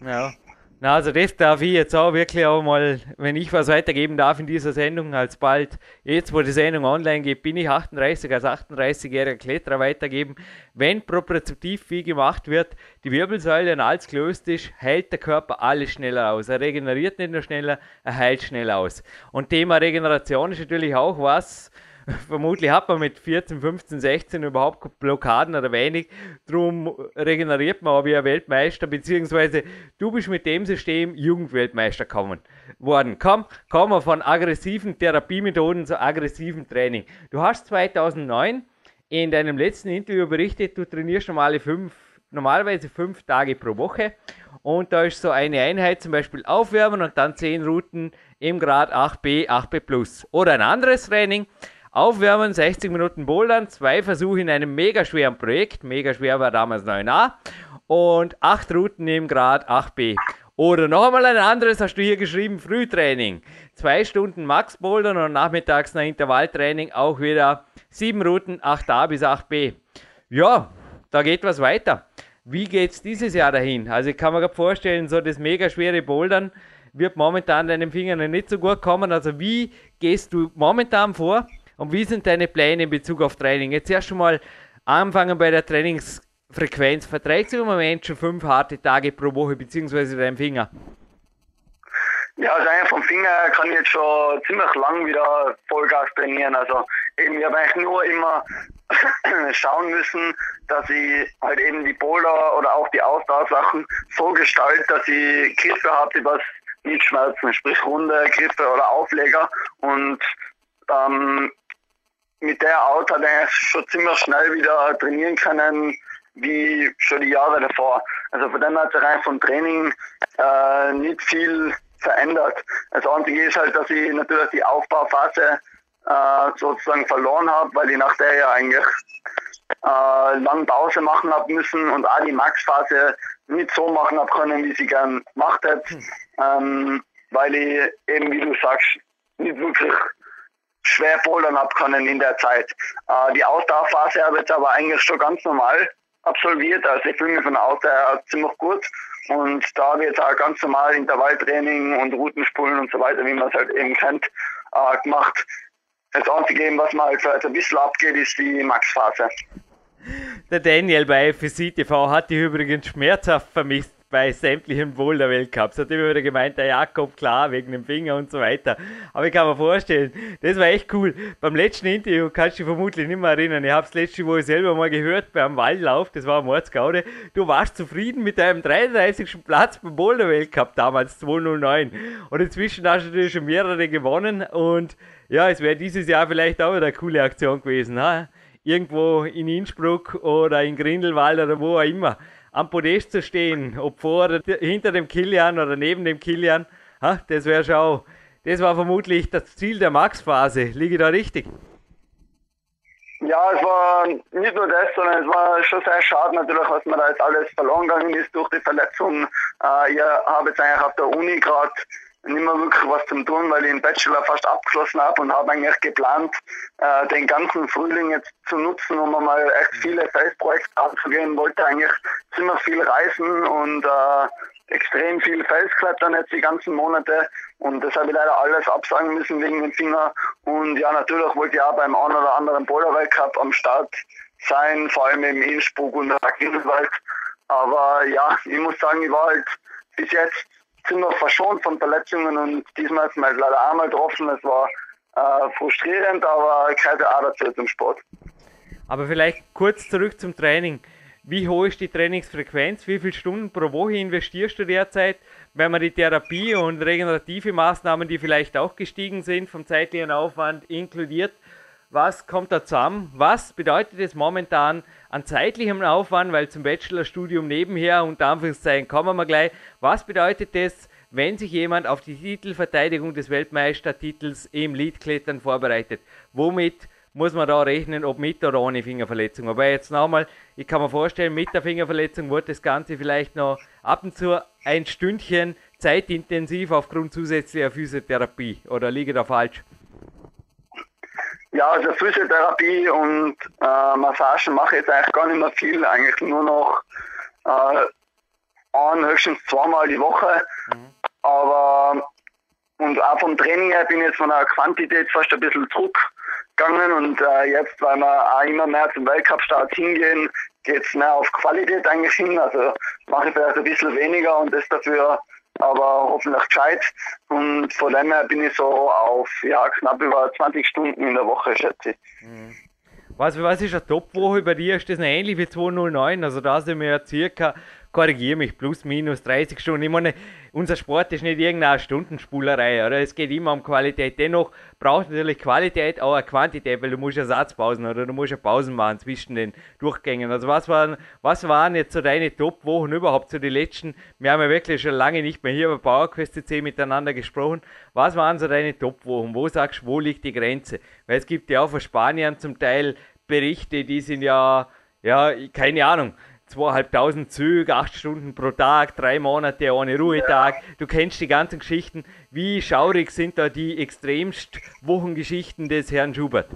Ja. Na, also das darf ich jetzt auch wirklich auch mal, wenn ich was weitergeben darf in dieser Sendung, als bald, jetzt wo die Sendung online geht, bin ich 38 als 38-jähriger Kletterer weitergeben. Wenn propriozeptiv viel gemacht wird, die Wirbelsäule und alles gelöst ist, hält der Körper alles schneller aus. Er regeneriert nicht nur schneller, er heilt schneller aus. Und Thema Regeneration ist natürlich auch was, vermutlich hat man mit 14, 15, 16 überhaupt Blockaden oder wenig. Darum regeneriert man auch wie ein Weltmeister, beziehungsweise du bist mit dem System Jugendweltmeister gekommen worden. Komm, kommen wir von aggressiven Therapiemethoden zu aggressivem Training. Du hast 2009 in deinem letzten Interview berichtet, du trainierst normale fünf, normalerweise fünf Tage pro Woche. Und da ist so eine Einheit zum Beispiel aufwärmen und dann 10 Routen im Grad 8b, 8b plus. Oder ein anderes Training, Aufwärmen, 60 Minuten Bouldern, zwei Versuche in einem mega schweren Projekt. Mega schwer war damals 9a. Und acht Routen im Grad 8b. Oder noch einmal ein anderes hast du hier geschrieben, Frühtraining. Zwei Stunden Max Bouldern und nachmittags ein Intervalltraining auch wieder sieben Routen 8a bis 8b. Ja, da geht was weiter. Wie geht es dieses Jahr dahin? Also ich kann mir gerade vorstellen, so das mega schwere Bouldern wird momentan deinen Fingern nicht so gut kommen. Also wie gehst du momentan vor? Und wie sind deine Pläne in Bezug auf Training? Jetzt erst schon mal anfangen bei der Trainingsfrequenz. Verträgst du im Moment schon fünf harte Tage pro Woche, beziehungsweise deinem Finger? Ja, also eigentlich vom Finger kann ich jetzt schon ziemlich lang wieder Vollgas trainieren. Also eben, ich habe eigentlich nur immer schauen müssen, dass ich halt eben die Boulder oder auch die Ausdauersachen so gestalte, dass ich Griffe habe, die was nicht schmerzen, sprich runde Griffe oder Aufleger. Und ähm, mit der Out hat er schon ziemlich schnell wieder trainieren können, wie schon die Jahre davor. Also von dem hat sich rein vom Training äh, nicht viel verändert. Das Einzige ist halt, dass ich natürlich die Aufbauphase äh, sozusagen verloren habe, weil ich nach der ja eigentlich äh, lang Pause machen habe müssen und auch die Max-Phase nicht so machen habe können, wie sie gern gemacht hätte, ähm, weil ich eben, wie du sagst, nicht wirklich schwer bouldern habe können in der Zeit. Äh, die Ausdauerphase habe ich jetzt aber eigentlich schon ganz normal absolviert, also ich fühle mich von der Ausdauer ziemlich gut und da habe ich jetzt auch ganz normal Intervalltraining und Routenspulen und so weiter, wie man es halt eben kennt, äh, gemacht. Das Einzige, was mal halt ein bisschen abgeht, ist die Max-Phase. Der Daniel bei FSC TV hat die übrigens schmerzhaft vermisst bei sämtlichen Boulder-Weltcups. Hat immer wieder gemeint, der Jakob, klar, wegen dem Finger und so weiter. Aber ich kann mir vorstellen, das war echt cool. Beim letzten Interview kannst du dich vermutlich nicht mehr erinnern. Ich habe es letzte Woche selber mal gehört beim Waldlauf, das war am Mordsgaude. Du warst zufrieden mit deinem 33. Platz beim Boulder-Weltcup damals, 209. Und inzwischen hast du natürlich schon mehrere gewonnen und ja, es wäre dieses Jahr vielleicht auch wieder eine coole Aktion gewesen. Ha? Irgendwo in Innsbruck oder in Grindelwald oder wo auch immer am Podest zu stehen, ob vor oder hinter dem Kilian oder neben dem Kilian, ha, das wäre schon, das war vermutlich das Ziel der Max-Phase. Liege da richtig? Ja, es war nicht nur das, sondern es war schon sehr schade natürlich, was mir da jetzt alles verloren gegangen ist durch die Verletzung. Äh, ich habe jetzt eigentlich auf der Uni gerade nicht mehr wirklich was zum tun, weil ich den Bachelor fast abgeschlossen habe und habe eigentlich geplant, äh, den ganzen Frühling jetzt zu nutzen, um mal echt viele Felsprojekte anzugehen. Wollte eigentlich ziemlich viel reisen und äh, extrem viel Felsklettern jetzt die ganzen Monate und das habe ich leider alles absagen müssen wegen dem Finger. Und ja, natürlich wollte ich auch beim einen oder anderen Boulder-Weltcup am Start sein, vor allem im Innsbruck und der Grindelwald. Aber ja, ich muss sagen, ich war halt bis jetzt sind noch verschont von Verletzungen und diesmal ist halt leider einmal getroffen. Es war äh, frustrierend, aber ja auch dazu zum Sport. Aber vielleicht kurz zurück zum Training. Wie hoch ist die Trainingsfrequenz? Wie viele Stunden pro Woche investierst du derzeit? Wenn man die Therapie und regenerative Maßnahmen, die vielleicht auch gestiegen sind, vom zeitlichen Aufwand inkludiert, was kommt da zusammen? Was bedeutet es momentan an zeitlichem Aufwand, weil zum Bachelorstudium nebenher, unter Anführungszeichen, kommen wir gleich. Was bedeutet es, wenn sich jemand auf die Titelverteidigung des Weltmeistertitels im Leadklettern vorbereitet? Womit muss man da rechnen, ob mit oder ohne Fingerverletzung? Aber jetzt nochmal, ich kann mir vorstellen, mit der Fingerverletzung wird das Ganze vielleicht noch ab und zu ein Stündchen zeitintensiv aufgrund zusätzlicher Physiotherapie. Oder liege da falsch? Ja, also Physiotherapie und äh, Massagen mache ich jetzt eigentlich gar nicht mehr viel, eigentlich nur noch äh, ein, höchstens zweimal die Woche. Mhm. Aber und auch vom Training her bin ich jetzt von der Quantität fast ein bisschen zurückgegangen und äh, jetzt, weil wir auch immer mehr zum Weltcup-Start hingehen, geht es mehr auf Qualität eigentlich hin. Also mache ich vielleicht ein bisschen weniger und das dafür aber hoffentlich gescheit. Und von dem her bin ich so auf ja, knapp über 20 Stunden in der Woche, schätze ich. Mhm. Was, was ist eine Top-Woche bei dir? Ist das ähnlich wie 209? Also da sind wir ja circa korrigiere mich, plus minus 30 Stunden. Ich meine, unser Sport ist nicht irgendeine Stundenspulerei, oder? Es geht immer um Qualität. Dennoch braucht natürlich Qualität auch eine Quantität, weil du musst Ersatzpausen oder du musst ja Pausen machen zwischen den Durchgängen. Also was waren, was waren jetzt so deine Top-Wochen überhaupt, so die letzten? Wir haben ja wirklich schon lange nicht mehr hier bei PowerQuest CC miteinander gesprochen. Was waren so deine Top-Wochen? Wo sagst du, wo liegt die Grenze? Weil es gibt ja auch von Spanien zum Teil Berichte, die sind ja, ja, keine Ahnung, zweieinhalbtausend Züge, acht Stunden pro Tag, drei Monate ohne Ruhetag. Du kennst die ganzen Geschichten. Wie schaurig sind da die extremst Wochengeschichten des Herrn Schubert?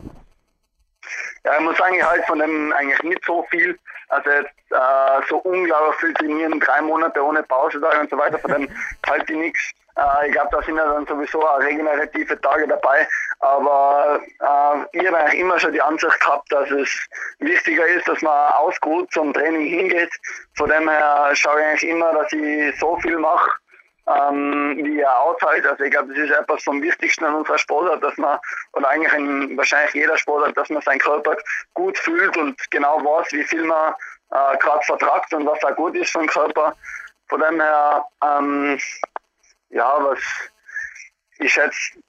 Ja, ich muss sagen, ich halte von dem eigentlich nicht so viel. Also jetzt, äh, so unglaublich viel trainieren, drei Monate ohne Pause und so weiter, von dem halte ich nichts. Äh, ich glaube, da sind ja dann sowieso auch regenerative Tage dabei. Aber äh, ich habe eigentlich immer schon die Ansicht gehabt, dass es wichtiger ist, dass man ausgeruht zum Training hingeht. Von dem her schaue ich eigentlich immer, dass ich so viel mache, ähm, wie er aushält. Also ich glaube, das ist etwas vom Wichtigsten an unserer Sportart, dass man, oder eigentlich in wahrscheinlich jeder Sportart, dass man seinen Körper gut fühlt und genau weiß, wie viel man äh, gerade vertragt und was da gut ist für den Körper. Von dem her, ähm, ja, was ich schätze,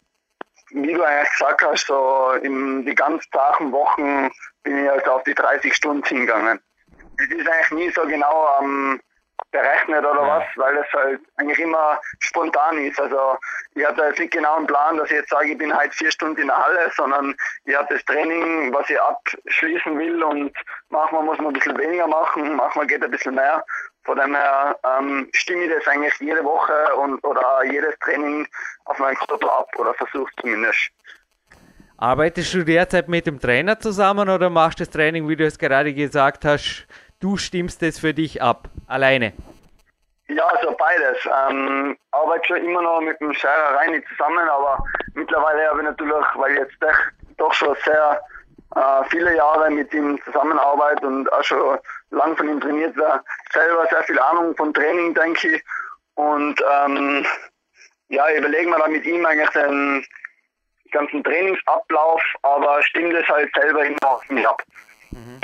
wie du eigentlich gesagt hast, so in die ganz Tagen, Wochen bin ich also auf die 30 Stunden hingegangen. Das ist eigentlich nie so genau ähm, berechnet oder was, weil das halt eigentlich immer spontan ist. Also ich habe da jetzt nicht genau einen Plan, dass ich jetzt sage, ich bin halt vier Stunden in der Halle, sondern ich habe das Training, was ich abschließen will und manchmal muss man ein bisschen weniger machen, manchmal geht ein bisschen mehr. Von dem her ähm, stimme ich das eigentlich jede Woche und oder jedes Training auf meinen Körper ab oder versuche zumindest. Arbeitest du derzeit mit dem Trainer zusammen oder machst du das Training, wie du es gerade gesagt hast, du stimmst es für dich ab, alleine? Ja, also beides. Ähm, arbeite schon immer noch mit dem Scherer Reini zusammen, aber mittlerweile habe ich natürlich, weil ich jetzt doch schon sehr äh, viele Jahre mit ihm zusammenarbeite und auch schon lang von ihm trainiert war, selber sehr viel Ahnung von Training, denke ich. Und ähm, ja, ich überlege mir da mit ihm eigentlich den ganzen Trainingsablauf, aber stimmt es halt selber auf mich ab. Mhm.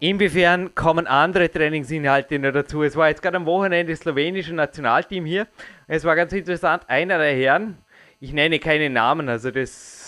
Inwiefern kommen andere Trainingsinhalte noch dazu? Es war jetzt gerade am Wochenende das slowenische Nationalteam hier. Es war ganz interessant, einer der Herren, ich nenne keine Namen, also das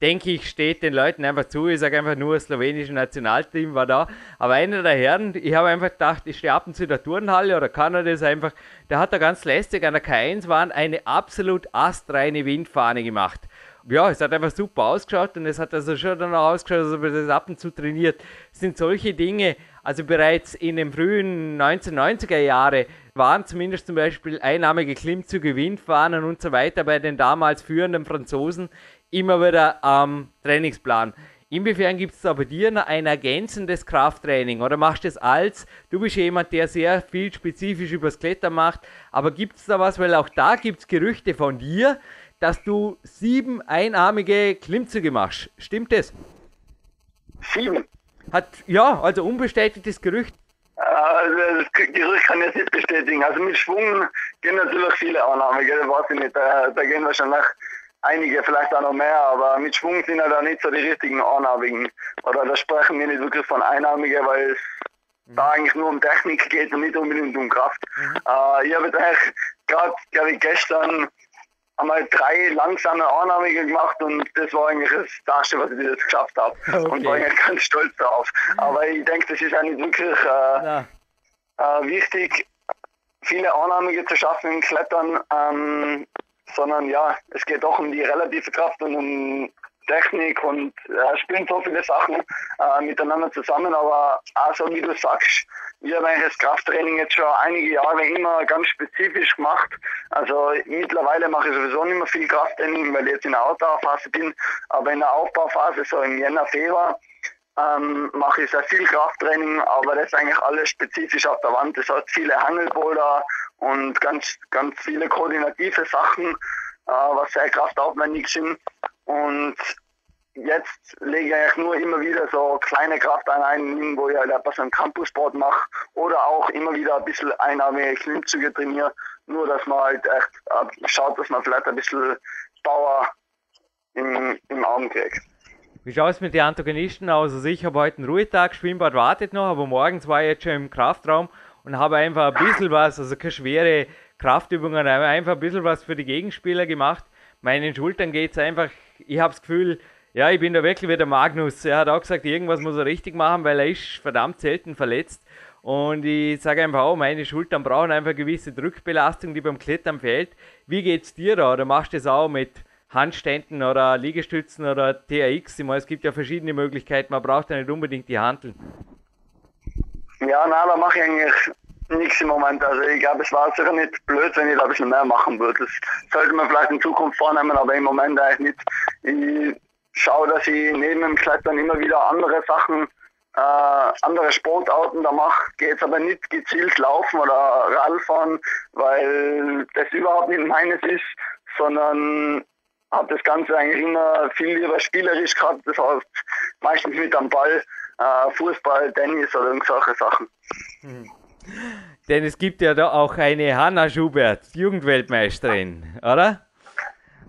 denke ich steht den Leuten einfach zu. Ich sage einfach nur, das slowenische Nationalteam war da. Aber einer der Herren, ich habe einfach gedacht, ich stehe ab und zu in der Turnhalle oder kann er das einfach, der hat da ganz lästig an der K1 waren eine absolut astreine Windfahne gemacht ja, es hat einfach super ausgeschaut und es hat also schon dann auch ausgeschaut, als ob er das ab und zu trainiert. Es sind solche Dinge, also bereits in den frühen 1990er Jahre waren zumindest zum Beispiel einnahmige Klimmzüge, Windfahnen und so weiter bei den damals führenden Franzosen immer wieder am Trainingsplan. Inwiefern gibt es da bei dir ein ergänzendes Krafttraining oder machst du das als, du bist jemand, der sehr viel spezifisch übers Klettern macht, aber gibt es da was, weil auch da gibt es Gerüchte von dir, dass du sieben einarmige Klimmzüge machst. Stimmt das? Sieben? Hat, ja, also unbestätigtes Gerücht. Also das Gerücht kann ich nicht bestätigen. Also mit Schwung gehen natürlich viele Annahmige, das weiß ich nicht. Da, da gehen wahrscheinlich einige, vielleicht auch noch mehr, aber mit Schwung sind ja da nicht so die richtigen Einarmigen. Oder da sprechen wir nicht wirklich von Einarmigen, weil es mhm. da eigentlich nur um Technik geht und nicht unbedingt um Kraft. Mhm. Äh, ich habe jetzt eigentlich gerade, glaube ich, gestern einmal drei langsame Annahmige gemacht und das war eigentlich das Erste, was ich jetzt geschafft habe. Okay. Und war eigentlich ganz stolz darauf. Aber ich denke, das ist auch nicht wirklich äh, äh, wichtig, viele Annahmige zu schaffen im Klettern, ähm, sondern ja, es geht doch um die relative Kraft und um Technik und äh, spielen so viele Sachen äh, miteinander zusammen, aber auch so wie du sagst, ich habe das Krafttraining jetzt schon einige Jahre immer ganz spezifisch gemacht. Also mittlerweile mache ich sowieso nicht mehr viel Krafttraining, weil ich jetzt in der Ausdauerphase bin, aber in der Aufbauphase, so im Jänner, Februar, ähm, mache ich sehr viel Krafttraining, aber das ist eigentlich alles spezifisch auf der Wand. Das hat viele Hangelboulder und ganz, ganz viele koordinative Sachen, äh, was sehr kraftaufwendig sind. Und jetzt lege ich nur immer wieder so kleine Krafteinheiten wo ich halt etwas am Campussport mache oder auch immer wieder ein bisschen einarmige Klimmzüge trainiere, nur dass man halt echt äh, schaut, dass man vielleicht ein bisschen Power im, im Arm kriegt. Wie schaut es mit den Antagonisten aus? Also ich habe heute einen Ruhetag, Schwimmbad wartet noch, aber morgens war ich jetzt schon im Kraftraum und habe einfach ein bisschen was, also keine schwere Kraftübungen, einfach ein bisschen was für die Gegenspieler gemacht. Meinen Schultern geht es einfach, ich habe das Gefühl, ja, ich bin da wirklich wie der Magnus. Er hat auch gesagt, irgendwas muss er richtig machen, weil er ist verdammt selten verletzt. Und ich sage einfach auch, meine Schultern brauchen einfach gewisse Drückbelastung, die beim Klettern fehlt. Wie geht's dir da? Oder machst du das auch mit Handständen oder Liegestützen oder TRX? Ich meine, es gibt ja verschiedene Möglichkeiten, man braucht ja nicht unbedingt die Handeln. Ja, nein, da mache ich eigentlich nichts im Moment. Also ich glaube, es war sicher nicht blöd, wenn ich da ein bisschen mehr machen würde. Das sollte man vielleicht in Zukunft vornehmen, aber im Moment eigentlich nicht. Ich schaue, dass ich neben dem Klettern immer wieder andere Sachen äh, andere Sportarten da mache, gehe jetzt aber nicht gezielt laufen oder Radfahren, weil das überhaupt nicht meines ist, sondern habe das Ganze eigentlich immer viel lieber spielerisch gehabt, das heißt meistens mit am Ball, äh, Fußball, Tennis oder solche Sachen. Hm. Denn es gibt ja da auch eine Hanna Schubert, Jugendweltmeisterin, oder?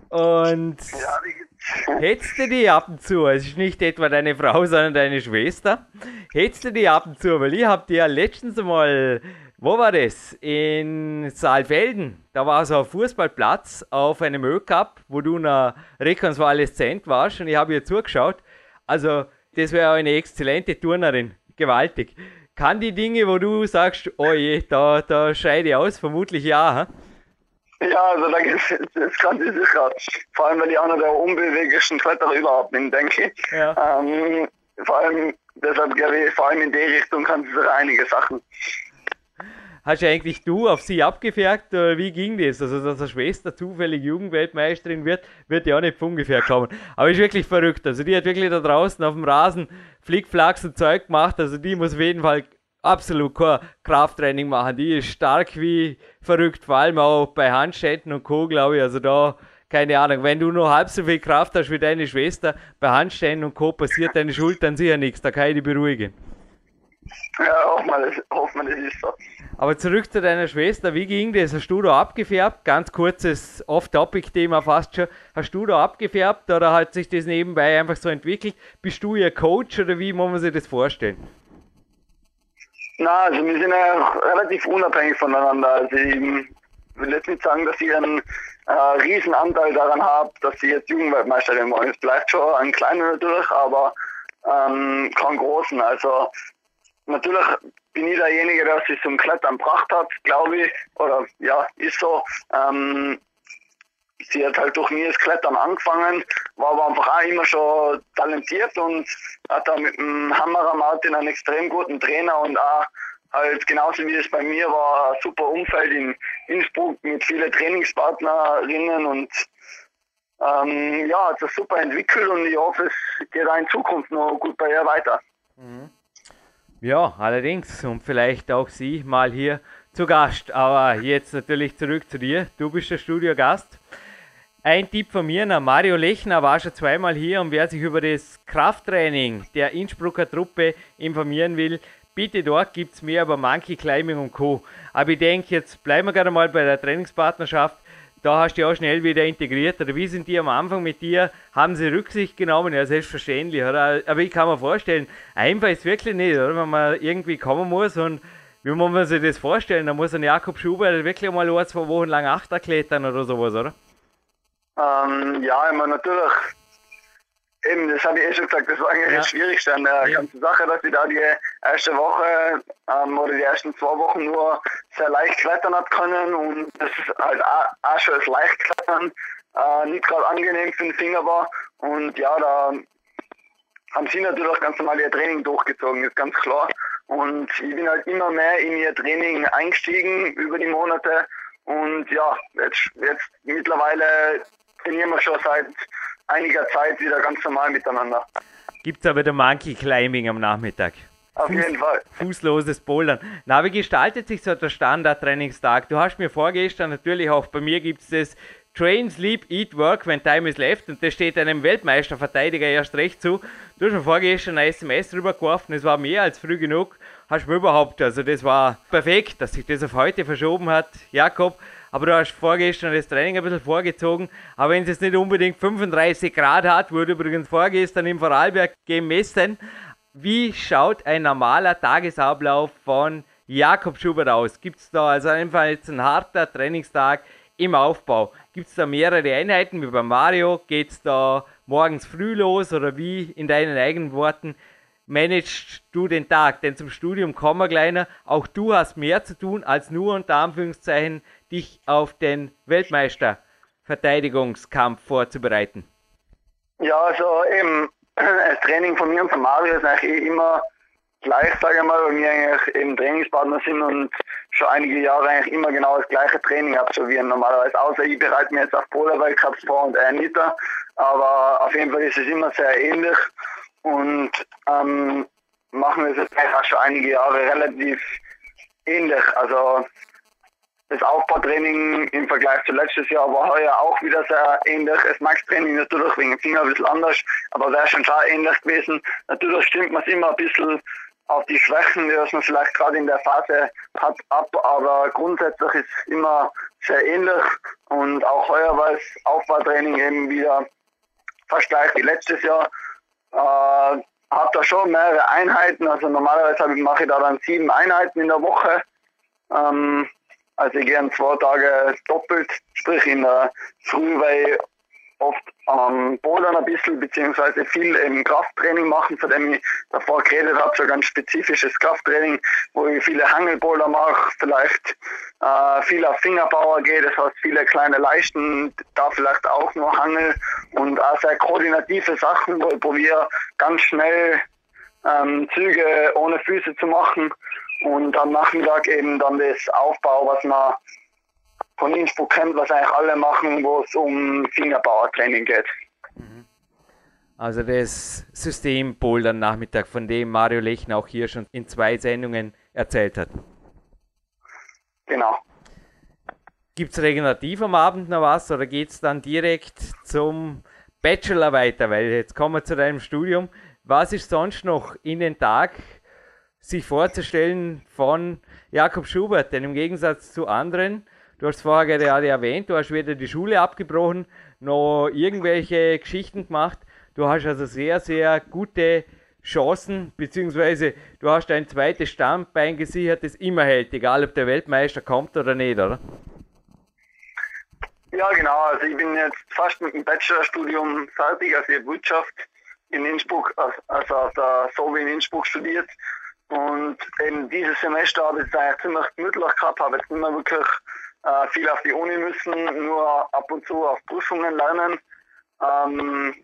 Und ja, hättest du die ab und zu, es ist nicht etwa deine Frau, sondern deine Schwester, hättest du die ab und zu, weil ich habe die ja letztens mal, wo war das? In Saalfelden. Da war so ein Fußballplatz auf einem Ö-Cup, wo du noch rekonvaleszent warst und ich habe ihr zugeschaut. Also, das wäre eine exzellente Turnerin. Gewaltig. Kann die Dinge, wo du sagst, oh je, da, da scheide ich aus, vermutlich ja. Hm? Ja, also da das kann sie sicher. Vor allem, weil ich einer der unbeweglichsten Kletterer überhaupt bin, denke ich. Ja. Ähm, vor allem, deshalb glaube ich, vor allem in die Richtung kann sie sicher einige Sachen. Hast du eigentlich du auf sie abgefärbt oder wie ging das? Also, dass eine Schwester zufällig Jugendweltmeisterin wird, wird ja auch nicht von ungefähr kommen. Aber ist wirklich verrückt. Also, die hat wirklich da draußen auf dem Rasen Flickflacks und Zeug gemacht. Also, die muss auf jeden Fall absolut kein Krafttraining machen. Die ist stark wie verrückt, vor allem auch bei Handständen und Co., glaube ich. Also da, keine Ahnung, wenn du nur halb so viel Kraft hast wie deine Schwester, bei Handständen und Co. passiert deine Schultern sicher nichts. Da kann ich dich beruhigen. Ja, hoffen wir, das, ist so. Aber zurück zu deiner Schwester, wie ging das? Hast du da abgefärbt? Ganz kurzes Off-Topic-Thema fast schon. Hast du da abgefärbt oder hat sich das nebenbei einfach so entwickelt? Bist du ihr Coach oder wie muss man sich das vorstellen? Na, also wir sind ja relativ unabhängig voneinander. Also ich will jetzt nicht sagen, dass ich einen äh, riesen Anteil daran habe, dass sie jetzt Jugendweltmeisterin wollen. Es bleibt schon ein kleiner natürlich, aber ähm, keinen großen. Also natürlich bin ich derjenige, der sich zum Klettern gebracht hat, glaube ich. Oder ja, ist so. Ähm, sie hat halt durch mir das Klettern angefangen, war aber einfach auch immer schon talentiert und hat da mit dem Hammerer Martin einen extrem guten Trainer und auch halt genauso wie es bei mir war, ein super Umfeld in Innsbruck mit vielen Trainingspartnerinnen und ähm, ja, hat das super entwickelt und ich hoffe, es geht auch in Zukunft noch gut bei ihr weiter. Mhm. Ja, allerdings und vielleicht auch Sie mal hier zu Gast. Aber jetzt natürlich zurück zu dir. Du bist der Studiogast. Ein Tipp von mir, Mario Lechner war schon zweimal hier und wer sich über das Krafttraining der Innsbrucker Truppe informieren will, bitte dort gibt es mehr über Monkey Climbing und Co. Aber ich denke, jetzt bleiben wir gerade mal bei der Trainingspartnerschaft. Da hast du ja auch schnell wieder integriert. Oder wie sind die am Anfang mit dir? Haben sie Rücksicht genommen? Ja, selbstverständlich. Oder? Aber ich kann mir vorstellen, einfach ist wirklich nicht, oder? wenn man irgendwie kommen muss und wie muss man sich das vorstellen? Da muss ein Jakob Schubert wirklich mal ein, zwei Wochen lang Achter klettern oder sowas, oder? Ähm, ja, immer natürlich, eben, das habe ich eh schon gesagt, das war eigentlich ja. das Schwierigste an der ja. ganzen Sache, dass ich da die erste Woche ähm, oder die ersten zwei Wochen nur sehr leicht klettern hat können und das ist halt auch, auch schon das Leichtklettern äh, nicht gerade angenehm für den Finger war und ja, da haben sie natürlich auch ganz normal ihr Training durchgezogen, ist ganz klar. Und ich bin halt immer mehr in ihr Training eingestiegen über die Monate. Und ja, jetzt, jetzt mittlerweile trainieren wir schon seit einiger Zeit wieder ganz normal miteinander. Gibt es aber der Monkey Climbing am Nachmittag? Auf Fuß, jeden Fall. Fußloses Bouldern. Na, wie gestaltet sich so der Standard-Trainingstag? Du hast mir vorgestern natürlich auch bei mir gibt es das Train, Sleep, Eat, Work when time is left und das steht einem Weltmeisterverteidiger erst recht zu. Du hast mir vorgestern ein SMS rübergeworfen, es war mehr als früh genug. Hast du mir überhaupt, also das war perfekt, dass sich das auf heute verschoben hat, Jakob aber du hast vorgestern das Training ein bisschen vorgezogen. Aber wenn es jetzt nicht unbedingt 35 Grad hat, wurde übrigens vorgestern im Vorarlberg gemessen. Wie schaut ein normaler Tagesablauf von Jakob Schubert aus? Gibt es da also einfach jetzt ein harter Trainingstag im Aufbau? Gibt es da mehrere Einheiten wie bei Mario? Geht es da morgens früh los oder wie in deinen eigenen Worten managst du den Tag? Denn zum Studium kommen wir kleiner. Auch du hast mehr zu tun, als nur unter Anführungszeichen dich auf den Weltmeister-Verteidigungskampf vorzubereiten? Ja, also eben das Training von mir und von Mario ist eigentlich immer gleich, sage ich mal, weil wir eigentlich eben Trainingspartner sind und schon einige Jahre eigentlich immer genau das gleiche Training absolvieren normalerweise. Außer ich bereite mir jetzt auf Polarweltcups vor und er nicht. Aber auf jeden Fall ist es immer sehr ähnlich. Und ähm, machen wir es jetzt schon einige Jahre relativ ähnlich. Also das Aufbautraining im Vergleich zu letztes Jahr war heuer auch wieder sehr ähnlich. Das Max-Training natürlich wegen dem Finger ein bisschen anders, aber wäre schon schon ähnlich gewesen. Natürlich stimmt man es immer ein bisschen auf die Schwächen, die man vielleicht gerade in der Phase hat, ab, aber grundsätzlich ist es immer sehr ähnlich und auch heuer war das Aufbautraining eben wieder fast wie letztes Jahr. Äh, habe da schon mehrere Einheiten, also normalerweise mache ich da dann sieben Einheiten in der Woche. Ähm, also ich gehe zwei Tage doppelt, sprich in der Früh, weil oft am Bodern ein bisschen, beziehungsweise viel im Krafttraining machen, von dem ich davor geredet habe, so ganz spezifisches Krafttraining, wo ich viele Hangelboulder mache, vielleicht äh, viel auf Fingerpower gehe, das heißt viele kleine Leisten, da vielleicht auch nur Hangel und auch sehr koordinative Sachen, wo ich probiere ganz schnell ähm, Züge ohne Füße zu machen und am Nachmittag eben dann das Aufbau, was man von Innsbruck kennt, was eigentlich alle machen, wo es um Fingerbauertraining geht. Mhm. Also das System Bouldern Nachmittag, von dem Mario Lechner auch hier schon in zwei Sendungen erzählt hat. Genau. Gibt es regenerativ am Abend noch was oder geht es dann direkt zum Bachelor weiter? Weil jetzt kommen wir zu deinem Studium. Was ist sonst noch in den Tag sich vorzustellen von Jakob Schubert, denn im Gegensatz zu anderen, du hast vorher gerade erwähnt, du hast weder die Schule abgebrochen, noch irgendwelche Geschichten gemacht. Du hast also sehr, sehr gute Chancen, beziehungsweise du hast ein zweites Stammbein gesichert, das immer hält, egal ob der Weltmeister kommt oder nicht, oder? Ja, genau. Also ich bin jetzt fast mit dem Bachelorstudium fertig, also ich Wirtschaft in Innsbruck, also auf der SOWI in Innsbruck studiert und eben dieses Semester habe ich es eigentlich ziemlich gemütlich gehabt, habe jetzt nicht mehr wirklich äh, viel auf die Uni müssen, nur ab und zu auf Prüfungen lernen. Ähm,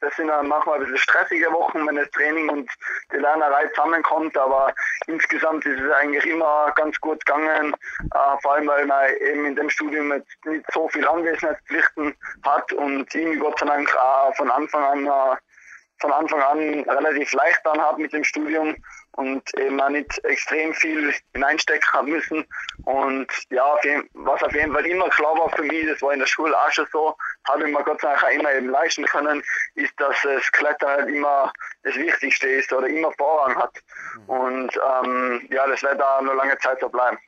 das sind dann manchmal ein bisschen stressige Wochen, wenn das Training und die Lernerei zusammenkommt, aber insgesamt ist es eigentlich immer ganz gut gegangen, äh, vor allem weil man eben in dem Studium jetzt nicht so viel Anwesenheitspflichten hat und ich Gott sei Dank auch von Anfang an äh, von Anfang an relativ leicht dann habe mit dem Studium und eben auch nicht extrem viel hineinstecken haben müssen. Und ja, was auf jeden Fall immer klar war für mich, das war in der Schule auch schon so, habe ich mir Gott sei Dank auch immer eben leisten können, ist, dass das Klettern halt immer das Wichtigste ist oder immer Vorrang hat. Und ähm, ja, das wird da noch lange Zeit so bleiben.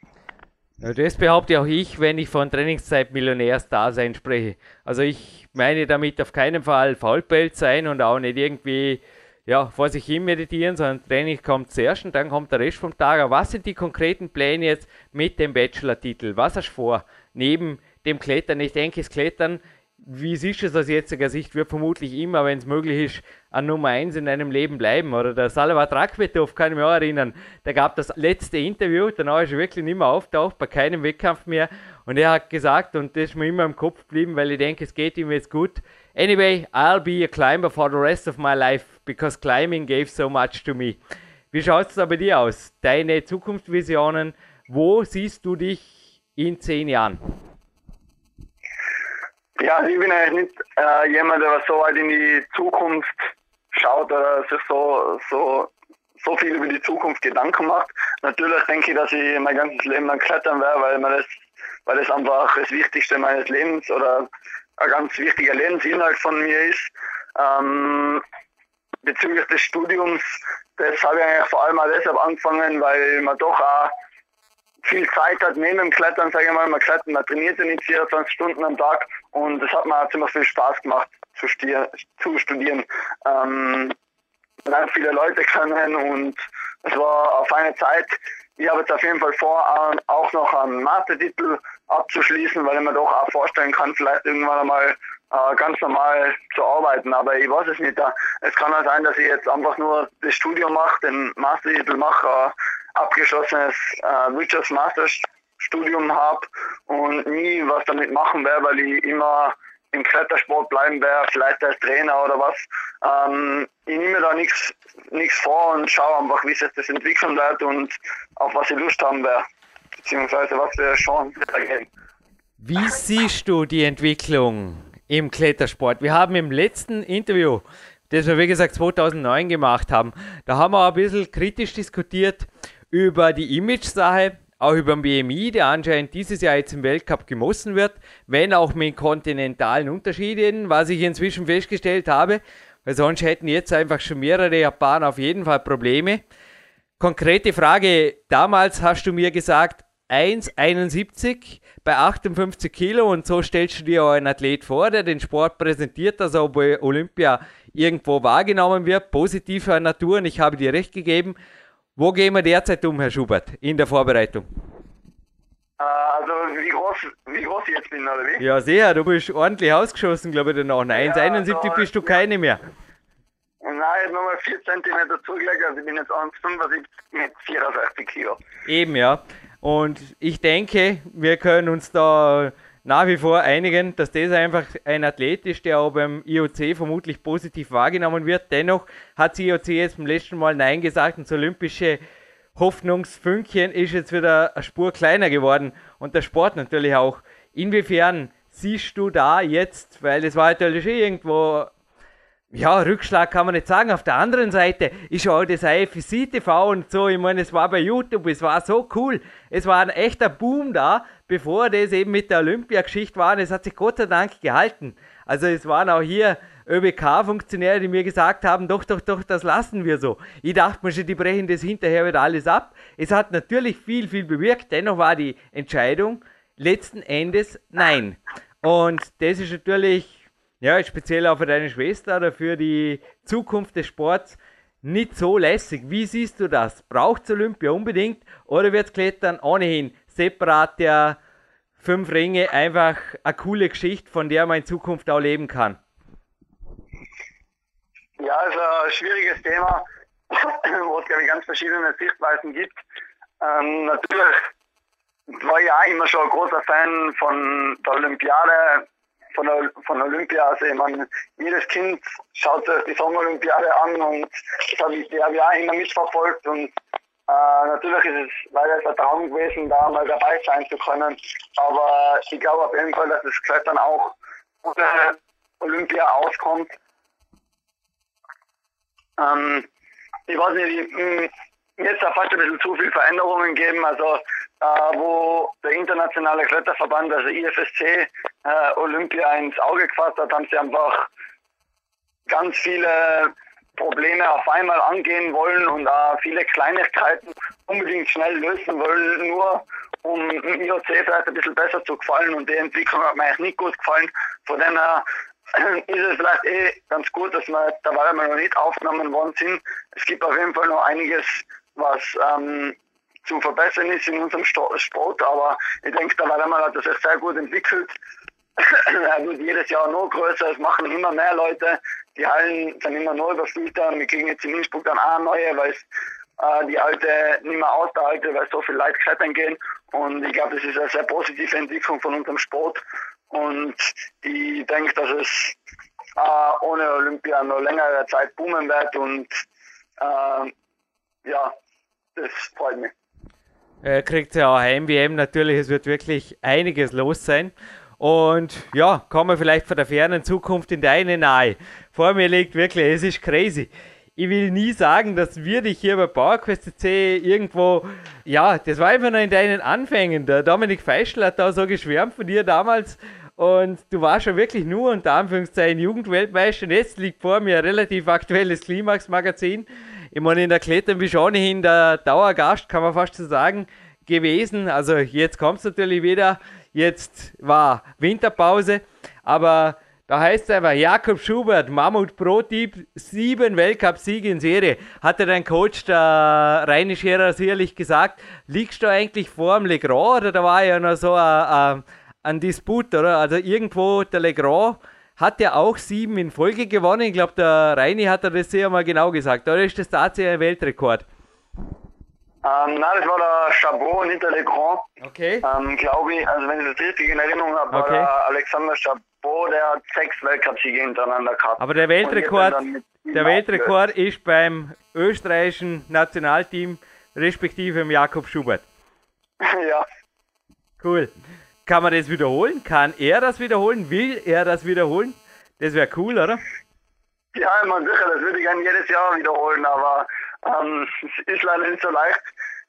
Das behaupte auch ich, wenn ich von Trainingszeit Millionärsdasein spreche. Also ich meine damit auf keinen Fall Faulpelz sein und auch nicht irgendwie ja, vor sich hin meditieren, sondern Training kommt zuerst und dann kommt der Rest vom Tag. Aber was sind die konkreten Pläne jetzt mit dem Bachelor-Titel? Was hast du vor? Neben dem Klettern. Ich denke, das Klettern, wie siehst du es aus jetziger Sicht, wird vermutlich immer, wenn es möglich ist, an Nummer 1 in deinem Leben bleiben. Oder der Salva Trakvetov kann ich mich auch erinnern. Der gab das letzte Interview, danach ist er wirklich nicht mehr auftaucht, bei keinem Wettkampf mehr. Und er hat gesagt, und das ist mir immer im Kopf geblieben, weil ich denke, es geht ihm jetzt gut. Anyway, I'll be a climber for the rest of my life because climbing gave so much to me. Wie schaut es da bei dir aus? Deine Zukunftsvisionen, wo siehst du dich in zehn Jahren? Ja, ich bin eigentlich nicht äh, jemand, der so weit in die Zukunft schaut oder sich so, so, so viel über die Zukunft Gedanken macht. Natürlich denke ich, dass ich mein ganzes Leben lang klettern werde, weil man das, weil das einfach das Wichtigste meines Lebens oder ein ganz wichtiger Lebensinhalt von mir ist. Ähm, bezüglich des Studiums, das habe ich eigentlich vor allem auch deshalb angefangen, weil man doch auch viel Zeit hat neben dem Klettern, sage ich mal, man klettert, man trainiert ja nicht 24 Stunden am Tag und das hat mir auch ziemlich viel Spaß gemacht zu, zu studieren. Ähm, dann viele Leute kennen und es war eine Zeit, ich habe jetzt auf jeden Fall vor, auch noch einen Mastertitel abzuschließen, weil ich mir doch auch vorstellen kann, vielleicht irgendwann einmal äh, ganz normal zu arbeiten. Aber ich weiß es nicht. Es kann auch sein, dass ich jetzt einfach nur das Studium mache, den Mastertitel mache, äh, abgeschlossenes äh, Wirtschaftsmasterstudium habe und nie was damit machen werde, weil ich immer im Klettersport bleiben werde, vielleicht als Trainer oder was. Ähm, ich nehme da nichts vor und schaue einfach, wie sich das entwickeln wird und auf was ich Lust haben werde beziehungsweise was wir schon ergeben. Wie siehst du die Entwicklung im Klettersport? Wir haben im letzten Interview, das wir wie gesagt 2009 gemacht haben. Da haben wir ein bisschen kritisch diskutiert über die Image-Sache, auch über den BMI, der anscheinend dieses Jahr jetzt im Weltcup gemessen wird, wenn auch mit kontinentalen Unterschieden, was ich inzwischen festgestellt habe, weil sonst hätten jetzt einfach schon mehrere Japaner auf jeden Fall Probleme. Konkrete Frage, damals hast du mir gesagt, 1,71 bei 58 Kilo und so stellst du dir einen Athlet vor, der den Sport präsentiert, dass er bei Olympia irgendwo wahrgenommen wird, positiver Natur und ich habe dir recht gegeben. Wo gehen wir derzeit um, Herr Schubert, in der Vorbereitung? Äh, also wie groß, wie groß ich jetzt bin, oder wie? Ja, sehr, du bist ordentlich ausgeschossen, glaube ich, danach. 1,71 ja, also, bist du keine mehr. Nein, ich habe nochmal 4 cm dazugelegt, also ich bin jetzt 1,75 mit 64 Kilo. Eben, ja. Und ich denke, wir können uns da nach wie vor einigen, dass das einfach ein Athlet ist, der auch beim IOC vermutlich positiv wahrgenommen wird. Dennoch hat das IOC jetzt beim letzten Mal Nein gesagt und das olympische Hoffnungsfünkchen ist jetzt wieder eine Spur kleiner geworden und der Sport natürlich auch. Inwiefern siehst du da jetzt, weil das war natürlich irgendwo ja, Rückschlag kann man nicht sagen. Auf der anderen Seite ist auch das IFC TV und so. Ich meine, es war bei YouTube, es war so cool. Es war ein echter Boom da, bevor das eben mit der Olympiageschichte war. Und es hat sich Gott sei Dank gehalten. Also es waren auch hier ÖBK-Funktionäre, die mir gesagt haben, doch, doch, doch, das lassen wir so. Ich dachte mir schon, die brechen das hinterher wieder alles ab. Es hat natürlich viel, viel bewirkt. Dennoch war die Entscheidung letzten Endes nein. Und das ist natürlich ja, speziell auch für deine Schwester oder für die Zukunft des Sports nicht so lässig. Wie siehst du das? Braucht Olympia unbedingt oder wird Klettern ohnehin separat der fünf Ringe einfach eine coole Geschichte, von der man in Zukunft auch leben kann? Ja, ist ein schwieriges Thema, wo es, glaube ich, ganz verschiedene Sichtweisen gibt. Ähm, natürlich war ich auch immer schon ein großer Fan von der Olympiade von, von Olympia. Also ich meine, jedes Kind schaut sich die Sommerolympiade an und das habe ich, hab ich auch immer mitverfolgt und äh, natürlich ist es leider ein Traum gewesen, da mal dabei sein zu können. Aber ich glaube auf jeden Fall, dass das Klettern auch ohne Olympia auskommt. Ähm, ich weiß nicht, ich, jetzt hat fast ein bisschen zu viel Veränderungen gegeben. Also äh, wo der internationale Kletterverband, also IFSC, äh, Olympia ins Auge gefasst hat, haben sie einfach ganz viele Probleme auf einmal angehen wollen und äh, viele Kleinigkeiten unbedingt schnell lösen wollen, nur um dem IOC vielleicht ein bisschen besser zu gefallen und die Entwicklung hat mir eigentlich nicht gut gefallen. Von dem her ist es vielleicht eh ganz gut, dass wir da weil wir noch nicht aufgenommen worden sind. Es gibt auf jeden Fall noch einiges, was ähm, zu verbessern ist in unserem Sport, aber ich denke, der Waldemar hat das sehr gut entwickelt. er wird jedes Jahr noch größer, es machen immer mehr Leute, die Hallen sind immer neu überfüllter, wir kriegen jetzt in Innsbruck dann auch neue, weil äh, die alte nicht mehr aushalten, weil so viele Leute klettern gehen. Und ich glaube, das ist eine sehr positive Entwicklung von unserem Sport. Und ich denke, dass es äh, ohne Olympia noch längere Zeit boomen wird und äh, ja, das freut mich äh, kriegt ja auch Heim-WM natürlich. Es wird wirklich einiges los sein. Und ja, kommen wir vielleicht von der fernen Zukunft in deine nahe. Vor mir liegt wirklich, es ist crazy. Ich will nie sagen, dass wir dich hier bei PowerQuest C irgendwo, ja, das war einfach noch in deinen Anfängen. Der Dominik Feischl hat da so geschwärmt von dir damals und du warst schon wirklich nur unter Anführungszeichen Jugendweltmeister. Und jetzt liegt vor mir ein relativ aktuelles Klimax-Magazin ich meine, in der Klettern bist du ohnehin der Dauergast, kann man fast so sagen, gewesen. Also jetzt kommt es natürlich wieder. Jetzt war Winterpause, aber da heißt es einfach, Jakob Schubert, Mammut Pro-Typ, sieben Weltcup-Siege in Serie. Hatte dein Coach, der Reini Scherer, sicherlich gesagt, liegst du eigentlich vor dem Legrand oder da war ja noch so ein, ein, ein Disput, oder? Also irgendwo der Legrand hat er auch sieben in Folge gewonnen. Ich glaube, der Reini hat das sehr mal genau gesagt. Oder ist das tatsächlich ein Weltrekord? Ähm, nein, das war der Chabot, nicht der Legrand. Okay. Ähm, glaube ich, also wenn ich das richtig in Erinnerung habe, war der Alexander Chabot, der hat sechs Weltcupsiege hintereinander gehabt. Aber der Weltrekord, der Weltrekord ist beim österreichischen Nationalteam, respektive im Jakob Schubert. ja. Cool. Kann man das wiederholen? Kann er das wiederholen? Will er das wiederholen? Das wäre cool, oder? Ja, meine sicher, das würde ich gerne jedes Jahr wiederholen, aber ähm, es ist leider nicht so leicht,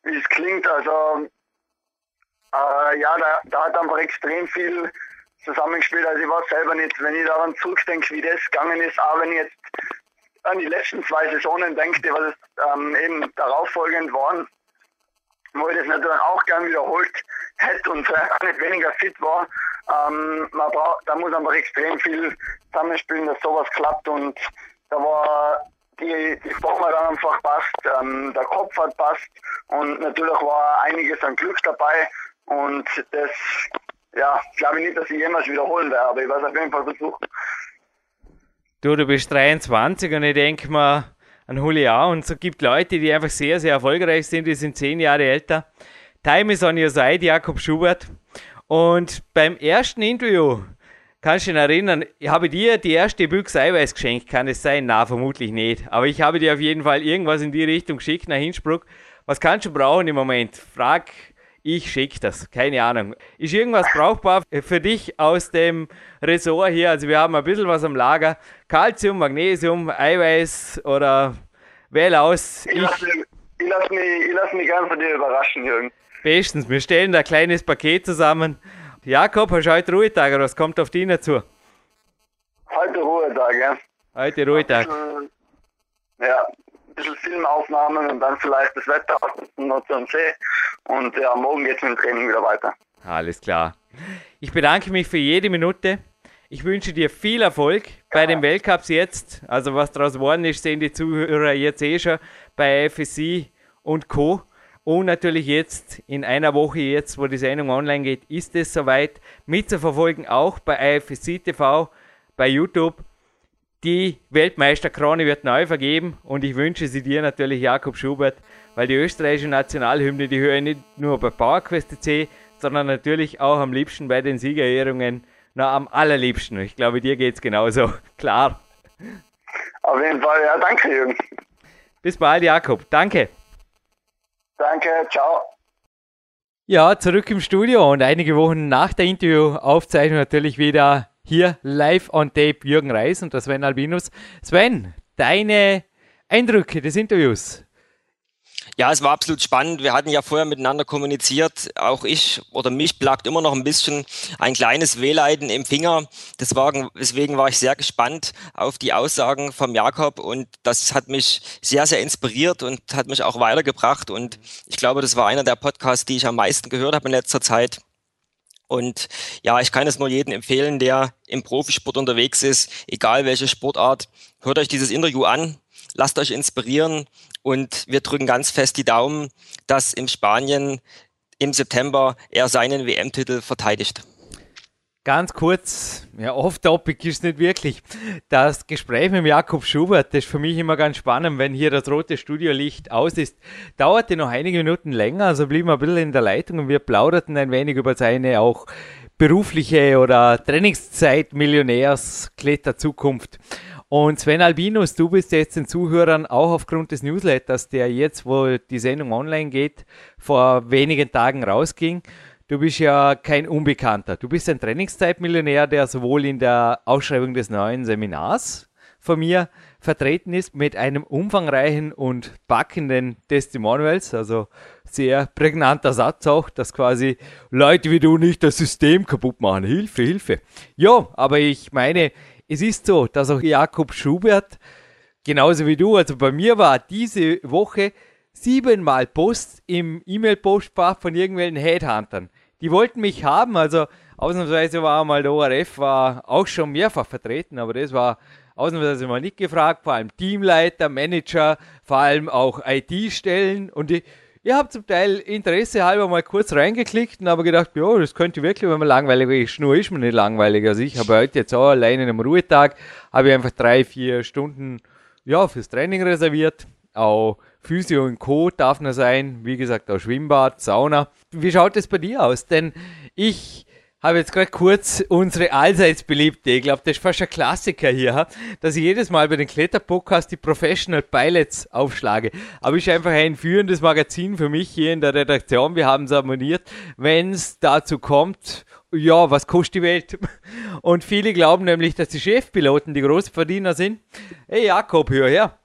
wie es klingt. Also äh, ja, da, da hat einfach extrem viel zusammengespielt. Also ich weiß selber nicht, wenn ich daran zurückdenke, wie das gegangen ist, auch wenn ich jetzt an die letzten zwei Saisonen denke, was ähm, eben darauffolgend waren, ich das natürlich auch gern wiederholt hätte und vielleicht auch nicht weniger fit war. Ähm, man braucht, da muss einfach extrem viel zusammenspielen, dass sowas klappt und da war die, die Form hat einfach passt, ähm, der Kopf hat passt und natürlich war einiges an Glück dabei und das, ja, glaube ich nicht, dass ich jemals wiederholen werde, aber ich werde es auf jeden Fall versuchen. Du, du bist 23 und ich denke mal an Julian und es gibt Leute, die einfach sehr, sehr erfolgreich sind, die sind zehn Jahre älter. Time is on your side, Jakob Schubert. Und beim ersten Interview, kannst du dich erinnern, ich habe dir die erste Büchse Eiweiß geschenkt, kann es sein? Na, vermutlich nicht. Aber ich habe dir auf jeden Fall irgendwas in die Richtung geschickt, nach Hinspruch. Was kannst du brauchen im Moment? Frag, ich schicke das. Keine Ahnung. Ist irgendwas brauchbar für dich aus dem Ressort hier? Also wir haben ein bisschen was am Lager. Calcium, Magnesium, Eiweiß oder wähl aus. Ich, ich lasse mich, lass mich, lass mich gern von dir überraschen, Jürgen. Bestens, wir stellen da ein kleines Paket zusammen. Jakob, hast du heute Ruhetag oder was kommt auf dich dazu? Heute Ruhetag, ja. Heute Ruhetag. Ja, ein bisschen Filmaufnahmen und dann vielleicht das Wetter noch zum See. Und ja, morgen geht es mit dem Training wieder weiter. Alles klar. Ich bedanke mich für jede Minute. Ich wünsche dir viel Erfolg bei ja. den Weltcups jetzt. Also was daraus geworden ist, sehen die Zuhörer jetzt eh schon bei FSC und Co. Und natürlich jetzt in einer Woche, jetzt wo die Sendung online geht, ist es soweit mitzuverfolgen, auch bei IFSC TV, bei YouTube. Die Weltmeisterkrone wird neu vergeben und ich wünsche sie dir natürlich, Jakob Schubert, weil die österreichische Nationalhymne, die höre ich nicht nur bei PowerQuest C, sondern natürlich auch am liebsten bei den Siegerehrungen, na am allerliebsten. Ich glaube, dir geht es genauso. Klar. Auf jeden Fall, ja, danke, Jürgen. Bis bald, Jakob. Danke. Danke, ciao. Ja, zurück im Studio und einige Wochen nach der Interviewaufzeichnung natürlich wieder hier live on tape Jürgen Reis und das Sven Albinus. Sven, deine Eindrücke des Interviews? Ja, es war absolut spannend. Wir hatten ja vorher miteinander kommuniziert. Auch ich oder mich plagt immer noch ein bisschen ein kleines Wehleiden im Finger. Deswegen, deswegen war ich sehr gespannt auf die Aussagen vom Jakob und das hat mich sehr, sehr inspiriert und hat mich auch weitergebracht. Und ich glaube, das war einer der Podcasts, die ich am meisten gehört habe in letzter Zeit. Und ja, ich kann es nur jedem empfehlen, der im Profisport unterwegs ist, egal welche Sportart. Hört euch dieses Interview an, lasst euch inspirieren und wir drücken ganz fest die Daumen, dass in Spanien im September er seinen WM-Titel verteidigt. Ganz kurz, ja, off-topic ist nicht wirklich. Das Gespräch mit Jakob Schubert, das ist für mich immer ganz spannend, wenn hier das rote Studiolicht aus ist. Dauerte noch einige Minuten länger, also blieben wir ein bisschen in der Leitung und wir plauderten ein wenig über seine auch berufliche oder Trainingszeit Millionärs Kletterzukunft. Und Sven Albinus, du bist jetzt den Zuhörern auch aufgrund des Newsletters, der jetzt, wo die Sendung online geht, vor wenigen Tagen rausging. Du bist ja kein Unbekannter. Du bist ein Trainingszeitmillionär, der sowohl in der Ausschreibung des neuen Seminars von mir vertreten ist mit einem umfangreichen und packenden Testimonials, also sehr prägnanter Satz auch, dass quasi Leute wie du nicht das System kaputt machen. Hilfe, Hilfe. Ja, aber ich meine, es ist so, dass auch Jakob Schubert, genauso wie du, also bei mir war diese Woche siebenmal Post im E-Mail-Postfach von irgendwelchen Headhuntern. Die wollten mich haben, also ausnahmsweise war mal der ORF war auch schon mehrfach vertreten, aber das war ausnahmsweise mal nicht gefragt, vor allem Teamleiter, Manager, vor allem auch IT-Stellen und die, ich habe zum Teil Interesse halber mal kurz reingeklickt und habe gedacht, ja, das könnte wirklich, wenn man langweilig ist. Nur ist man nicht langweilig. Also ich habe heute jetzt auch alleine in einem Ruhetag, habe ich einfach drei, vier Stunden ja, fürs Training reserviert. Auch Physio und Co. darf noch sein. Wie gesagt, auch Schwimmbad, Sauna. Wie schaut es bei dir aus? Denn ich habe jetzt gerade kurz unsere allseits beliebte, ich glaube, das ist fast ein Klassiker hier, dass ich jedes Mal bei den Kletterpodcasts die Professional Pilots aufschlage. Aber ist einfach ein führendes Magazin für mich hier in der Redaktion. Wir haben es abonniert. Wenn es dazu kommt, ja, was kostet die Welt? Und viele glauben nämlich, dass die Chefpiloten die Großverdiener sind. Hey Jakob, hör her.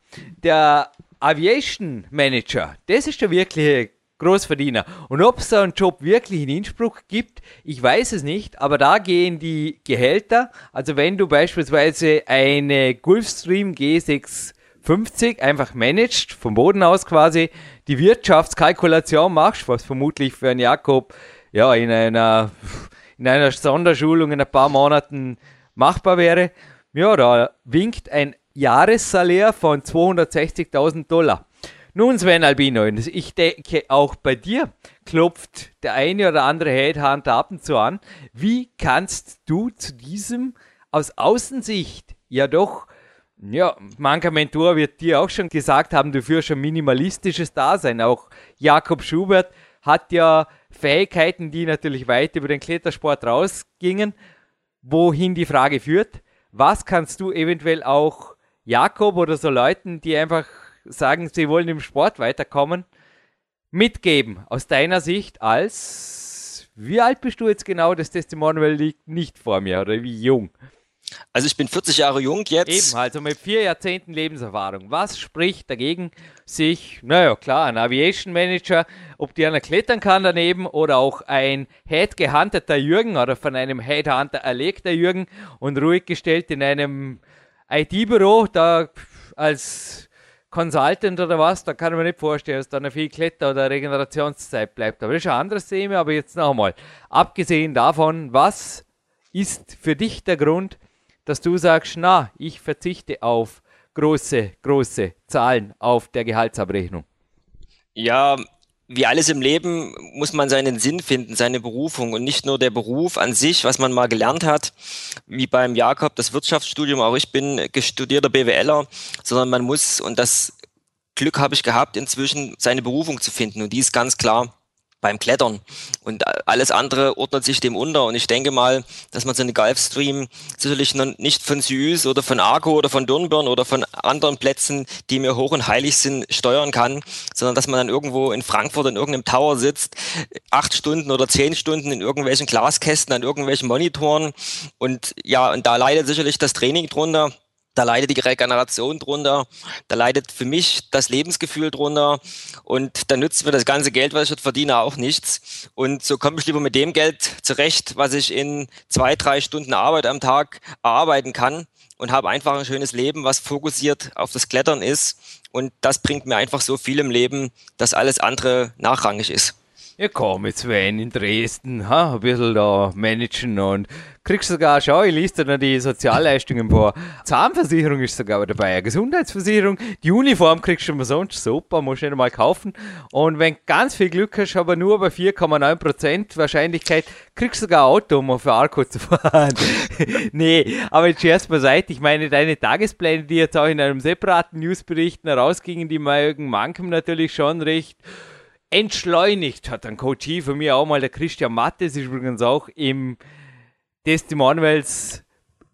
Der Aviation Manager, das ist der wirkliche Großverdiener. Und ob es da einen Job wirklich in Innsbruck gibt, ich weiß es nicht, aber da gehen die Gehälter. Also wenn du beispielsweise eine Gulfstream G650 einfach managst, vom Boden aus quasi, die Wirtschaftskalkulation machst, was vermutlich für einen Jakob ja in einer, in einer Sonderschulung in ein paar Monaten machbar wäre, ja, da winkt ein Jahressalär von 260.000 Dollar. Nun, Sven Albino, ich denke, auch bei dir klopft der eine oder andere Headhunter ab und zu an. Wie kannst du zu diesem aus Außensicht ja doch, ja, mancher Mentor wird dir auch schon gesagt haben, du führst ein minimalistisches Dasein. Auch Jakob Schubert hat ja Fähigkeiten, die natürlich weit über den Klettersport rausgingen. Wohin die Frage führt, was kannst du eventuell auch Jakob oder so Leuten, die einfach sagen, sie wollen im Sport weiterkommen, mitgeben aus deiner Sicht als, wie alt bist du jetzt genau? Das Testimonial liegt nicht vor mir oder wie jung? Also ich bin 40 Jahre jung jetzt. Eben, also mit vier Jahrzehnten Lebenserfahrung. Was spricht dagegen, sich, naja klar, ein Aviation Manager, ob die einer klettern kann daneben oder auch ein Head gehunteter Jürgen oder von einem Headhunter erlegter Jürgen und ruhig gestellt in einem IT-Büro, da als Consultant oder was, da kann mir nicht vorstellen, dass da eine viel Kletter- oder Regenerationszeit bleibt. Aber das ist ein anderes Thema, aber jetzt noch einmal. Abgesehen davon, was ist für dich der Grund, dass du sagst, na, ich verzichte auf große, große Zahlen auf der Gehaltsabrechnung? Ja, wie alles im Leben muss man seinen Sinn finden, seine Berufung und nicht nur der Beruf an sich, was man mal gelernt hat, wie beim Jakob das Wirtschaftsstudium, auch ich bin gestudierter BWLer, sondern man muss, und das Glück habe ich gehabt, inzwischen seine Berufung zu finden. Und die ist ganz klar beim Klettern. Und alles andere ordnet sich dem unter. Und ich denke mal, dass man so eine Gulfstream sicherlich nicht von Süß oder von Arco oder von Dornbirn oder von anderen Plätzen, die mir hoch und heilig sind, steuern kann, sondern dass man dann irgendwo in Frankfurt in irgendeinem Tower sitzt, acht Stunden oder zehn Stunden in irgendwelchen Glaskästen an irgendwelchen Monitoren. Und ja, und da leidet sicherlich das Training drunter da leidet die Regeneration drunter, da leidet für mich das Lebensgefühl drunter und da nützt mir das ganze Geld, was ich dort verdiene, auch nichts. Und so komme ich lieber mit dem Geld zurecht, was ich in zwei, drei Stunden Arbeit am Tag erarbeiten kann und habe einfach ein schönes Leben, was fokussiert auf das Klettern ist. Und das bringt mir einfach so viel im Leben, dass alles andere nachrangig ist. Ja komm, jetzt Sven in Dresden, ha, ein bisschen da managen und kriegst sogar, schau, ich liest noch die Sozialleistungen vor. Zahnversicherung ist sogar dabei, eine Gesundheitsversicherung, die Uniform kriegst du sonst super, musst du nicht mal kaufen. Und wenn ganz viel Glück hast, aber nur bei 4,9% Wahrscheinlichkeit, kriegst du sogar ein Auto, um für Arco zu fahren. nee, aber jetzt erst beiseite, ich meine, deine Tagespläne, die jetzt auch in einem separaten Newsbericht herausgingen, die mögen manchem natürlich schon recht entschleunigt, hat. Ein Coach von mir auch mal, der Christian Mattes, ist übrigens auch im Testimonials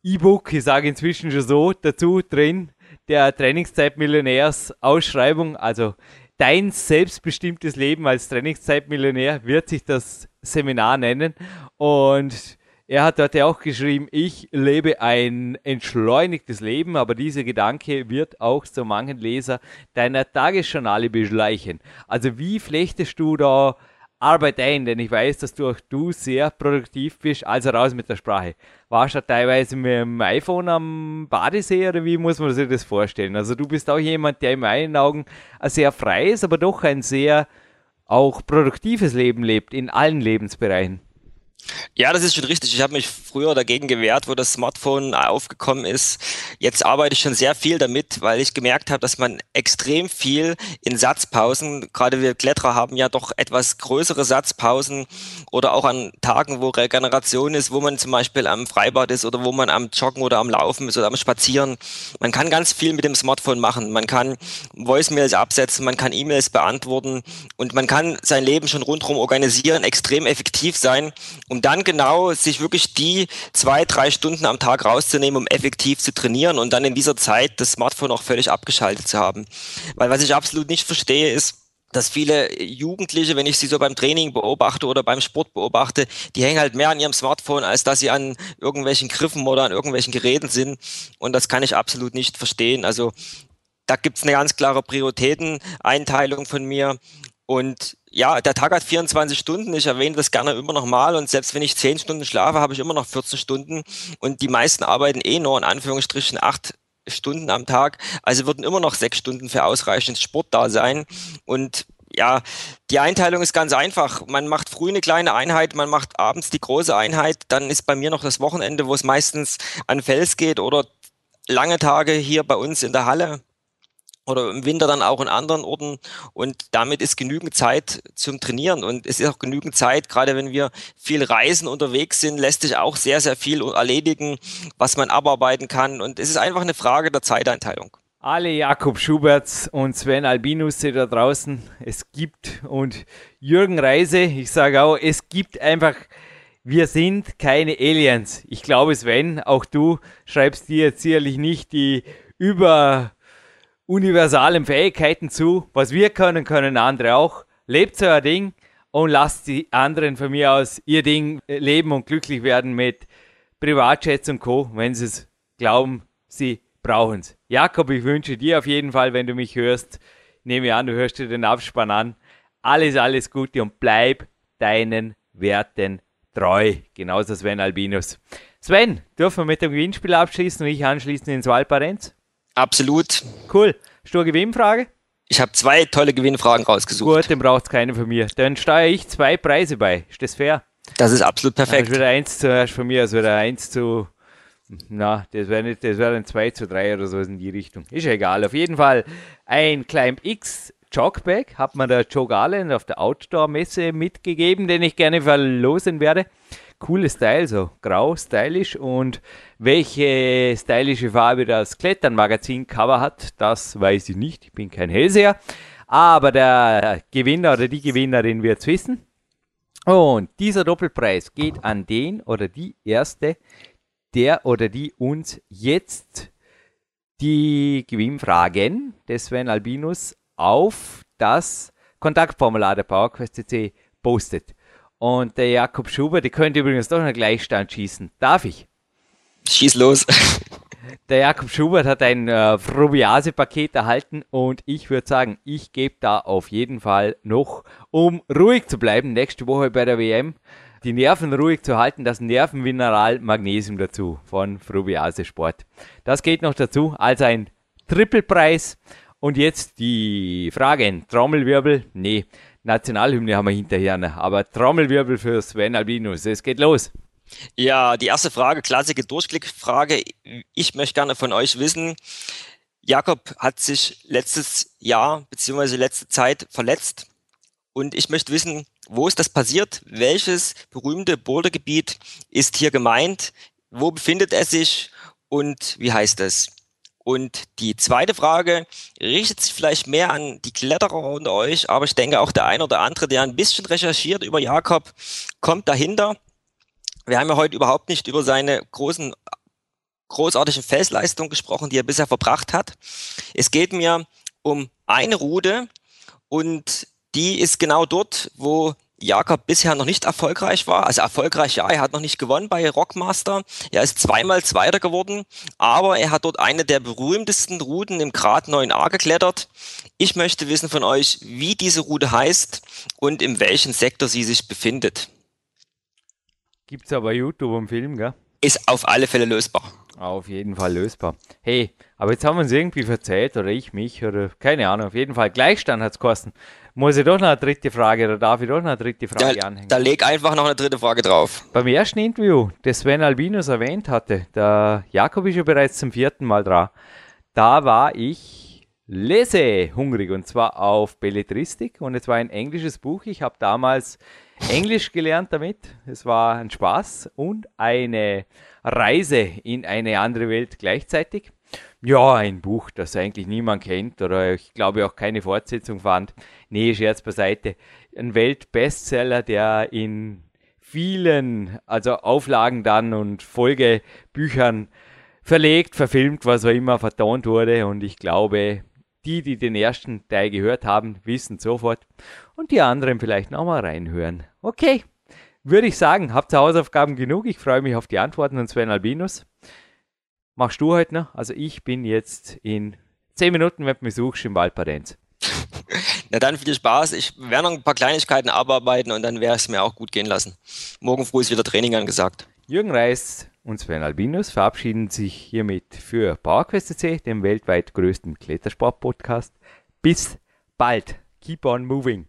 E-Book, ich sage inzwischen schon so, dazu drin, der Trainingszeitmillionärs Ausschreibung, also dein selbstbestimmtes Leben als Trainingszeitmillionär wird sich das Seminar nennen. Und er hat ja auch geschrieben, ich lebe ein entschleunigtes Leben, aber dieser Gedanke wird auch so manchen Leser deiner Tagesjournale beschleichen. Also wie flechtest du da Arbeit ein? Denn ich weiß, dass du auch du sehr produktiv bist. Also raus mit der Sprache. Warst du teilweise mit dem iPhone am Badesee oder wie muss man sich das vorstellen? Also du bist auch jemand, der in meinen Augen ein sehr freies, aber doch ein sehr auch produktives Leben lebt in allen Lebensbereichen. Ja, das ist schon richtig. Ich habe mich früher dagegen gewehrt, wo das Smartphone aufgekommen ist. Jetzt arbeite ich schon sehr viel damit, weil ich gemerkt habe, dass man extrem viel in Satzpausen, gerade wir Kletterer haben ja doch etwas größere Satzpausen oder auch an Tagen, wo Regeneration ist, wo man zum Beispiel am Freibad ist oder wo man am Joggen oder am Laufen ist oder am Spazieren. Man kann ganz viel mit dem Smartphone machen. Man kann Voicemails absetzen, man kann E-Mails beantworten und man kann sein Leben schon rundherum organisieren, extrem effektiv sein, um dann genau sich wirklich die zwei, drei Stunden am Tag rauszunehmen, um effektiv zu trainieren und dann in dieser Zeit das Smartphone auch völlig abgeschaltet zu haben. Weil was ich absolut nicht verstehe ist, dass viele Jugendliche, wenn ich sie so beim Training beobachte oder beim Sport beobachte, die hängen halt mehr an ihrem Smartphone, als dass sie an irgendwelchen Griffen oder an irgendwelchen Geräten sind. Und das kann ich absolut nicht verstehen. Also da gibt's eine ganz klare Prioritäteneinteilung von mir. Und ja, der Tag hat 24 Stunden. Ich erwähne das gerne immer noch mal. Und selbst wenn ich 10 Stunden schlafe, habe ich immer noch 14 Stunden. Und die meisten arbeiten eh nur in Anführungsstrichen acht Stunden am Tag. Also würden immer noch sechs Stunden für ausreichend Sport da sein. Und ja, die Einteilung ist ganz einfach. Man macht früh eine kleine Einheit, man macht abends die große Einheit. Dann ist bei mir noch das Wochenende, wo es meistens an Fels geht oder lange Tage hier bei uns in der Halle oder im Winter dann auch in anderen Orten. Und damit ist genügend Zeit zum Trainieren. Und es ist auch genügend Zeit, gerade wenn wir viel reisen unterwegs sind, lässt sich auch sehr, sehr viel erledigen, was man abarbeiten kann. Und es ist einfach eine Frage der Zeiteinteilung. Alle Jakob Schuberts und Sven Albinus da draußen, es gibt und Jürgen Reise, ich sage auch, es gibt einfach wir sind keine Aliens. Ich glaube, Sven, auch du schreibst dir jetzt sicherlich nicht die über universalen Fähigkeiten zu. Was wir können, können andere auch. Lebt euer Ding und lasst die anderen von mir aus ihr Ding leben und glücklich werden mit Privatjets und Co., wenn sie es glauben, sie brauchen es. Jakob, ich wünsche dir auf jeden Fall, wenn du mich hörst, nehme an, du hörst dir den Abspann an, alles, alles Gute und bleib deinen Werten treu. Genauso Sven Albinus. Sven, dürfen wir mit dem Gewinnspiel abschließen und ich anschließen ins Waldparenz? Absolut. Cool. Hast du eine Gewinnfrage? Ich habe zwei tolle Gewinnfragen rausgesucht. Gut, dann braucht es keine von mir. Dann steuere ich zwei Preise bei. Ist das fair? Das ist absolut perfekt. Das wieder eins zuerst von mir, also wieder eins zu. Na, das wäre nicht, das wäre dann 2 zu 3 oder so in die Richtung. Ist ja egal. Auf jeden Fall ein Climb X Jogbag hat mir der Joe Garland auf der Outdoor-Messe mitgegeben, den ich gerne verlosen werde coole Style, so grau, stylisch. Und welche stylische Farbe das Klettern-Magazin-Cover hat, das weiß ich nicht. Ich bin kein Hellseher. Aber der Gewinner oder die Gewinnerin wird es wissen. Und dieser Doppelpreis geht an den oder die Erste, der oder die uns jetzt die Gewinnfragen des Sven Albinus auf das Kontaktformular der PowerQuest CC postet. Und der Jakob Schubert, die könnte übrigens doch einen Gleichstand schießen. Darf ich? Schieß los. Der Jakob Schubert hat ein äh, Frubiase-Paket erhalten und ich würde sagen, ich gebe da auf jeden Fall noch, um ruhig zu bleiben, nächste Woche bei der WM, die Nerven ruhig zu halten, das Nervenmineral Magnesium dazu von Frubiase Sport. Das geht noch dazu, also ein Trippelpreis. Und jetzt die Fragen. Trommelwirbel? Nee. Nationalhymne haben wir hinterher, ne? aber Trommelwirbel für Sven Albinus. Es geht los. Ja, die erste Frage, klassische Durchklickfrage. Ich möchte gerne von euch wissen, Jakob hat sich letztes Jahr bzw. letzte Zeit verletzt und ich möchte wissen, wo ist das passiert? Welches berühmte Bouldergebiet ist hier gemeint? Wo befindet es sich und wie heißt es? Und die zweite Frage richtet sich vielleicht mehr an die Kletterer unter euch, aber ich denke auch der ein oder andere, der ein bisschen recherchiert über Jakob, kommt dahinter. Wir haben ja heute überhaupt nicht über seine großen, großartigen Felsleistungen gesprochen, die er bisher verbracht hat. Es geht mir um eine Route und die ist genau dort, wo Jakob bisher noch nicht erfolgreich war. Also erfolgreich, ja, er hat noch nicht gewonnen bei Rockmaster. Er ist zweimal Zweiter geworden, aber er hat dort eine der berühmtesten Routen im Grad 9a geklettert. Ich möchte wissen von euch, wie diese Route heißt und in welchem Sektor sie sich befindet. Gibt's aber YouTube im Film, gell? Ist auf alle Fälle lösbar. Auf jeden Fall lösbar. Hey, aber jetzt haben wir uns irgendwie verzählt oder ich mich oder keine Ahnung. Auf jeden Fall Gleichstand hat's kosten. Muss ich doch noch eine dritte Frage oder darf ich doch noch eine dritte Frage da, anhängen? Da leg einfach noch eine dritte Frage drauf. Beim ersten Interview, das Sven Albinus erwähnt hatte, der Jakob ist ja bereits zum vierten Mal dran, da war ich lesehungrig und zwar auf Belletristik und es war ein englisches Buch. Ich habe damals Englisch gelernt damit. Es war ein Spaß und eine Reise in eine andere Welt gleichzeitig. Ja, ein Buch, das eigentlich niemand kennt oder ich glaube auch keine Fortsetzung fand. Nee, Scherz beiseite. Ein Weltbestseller, der in vielen, also Auflagen dann und Folgebüchern verlegt, verfilmt, was auch immer vertont wurde. Und ich glaube, Die, die den ersten Teil gehört haben, wissen sofort. Und die anderen vielleicht noch mal reinhören. Okay, würde ich sagen, habt ihr Hausaufgaben genug? Ich freue mich auf die Antworten von Sven Albinus. Machst du heute noch? Also ich bin jetzt in 10 Minuten, wenn du mich suchst, im Waldparenz. Na dann viel Spaß. Ich werde noch ein paar Kleinigkeiten abarbeiten und dann ich es mir auch gut gehen lassen. Morgen früh ist wieder Training angesagt. Jürgen Reis und Sven Albinus verabschieden sich hiermit für PowerQuest.cc, dem weltweit größten Klettersport-Podcast. Bis bald. Keep on moving.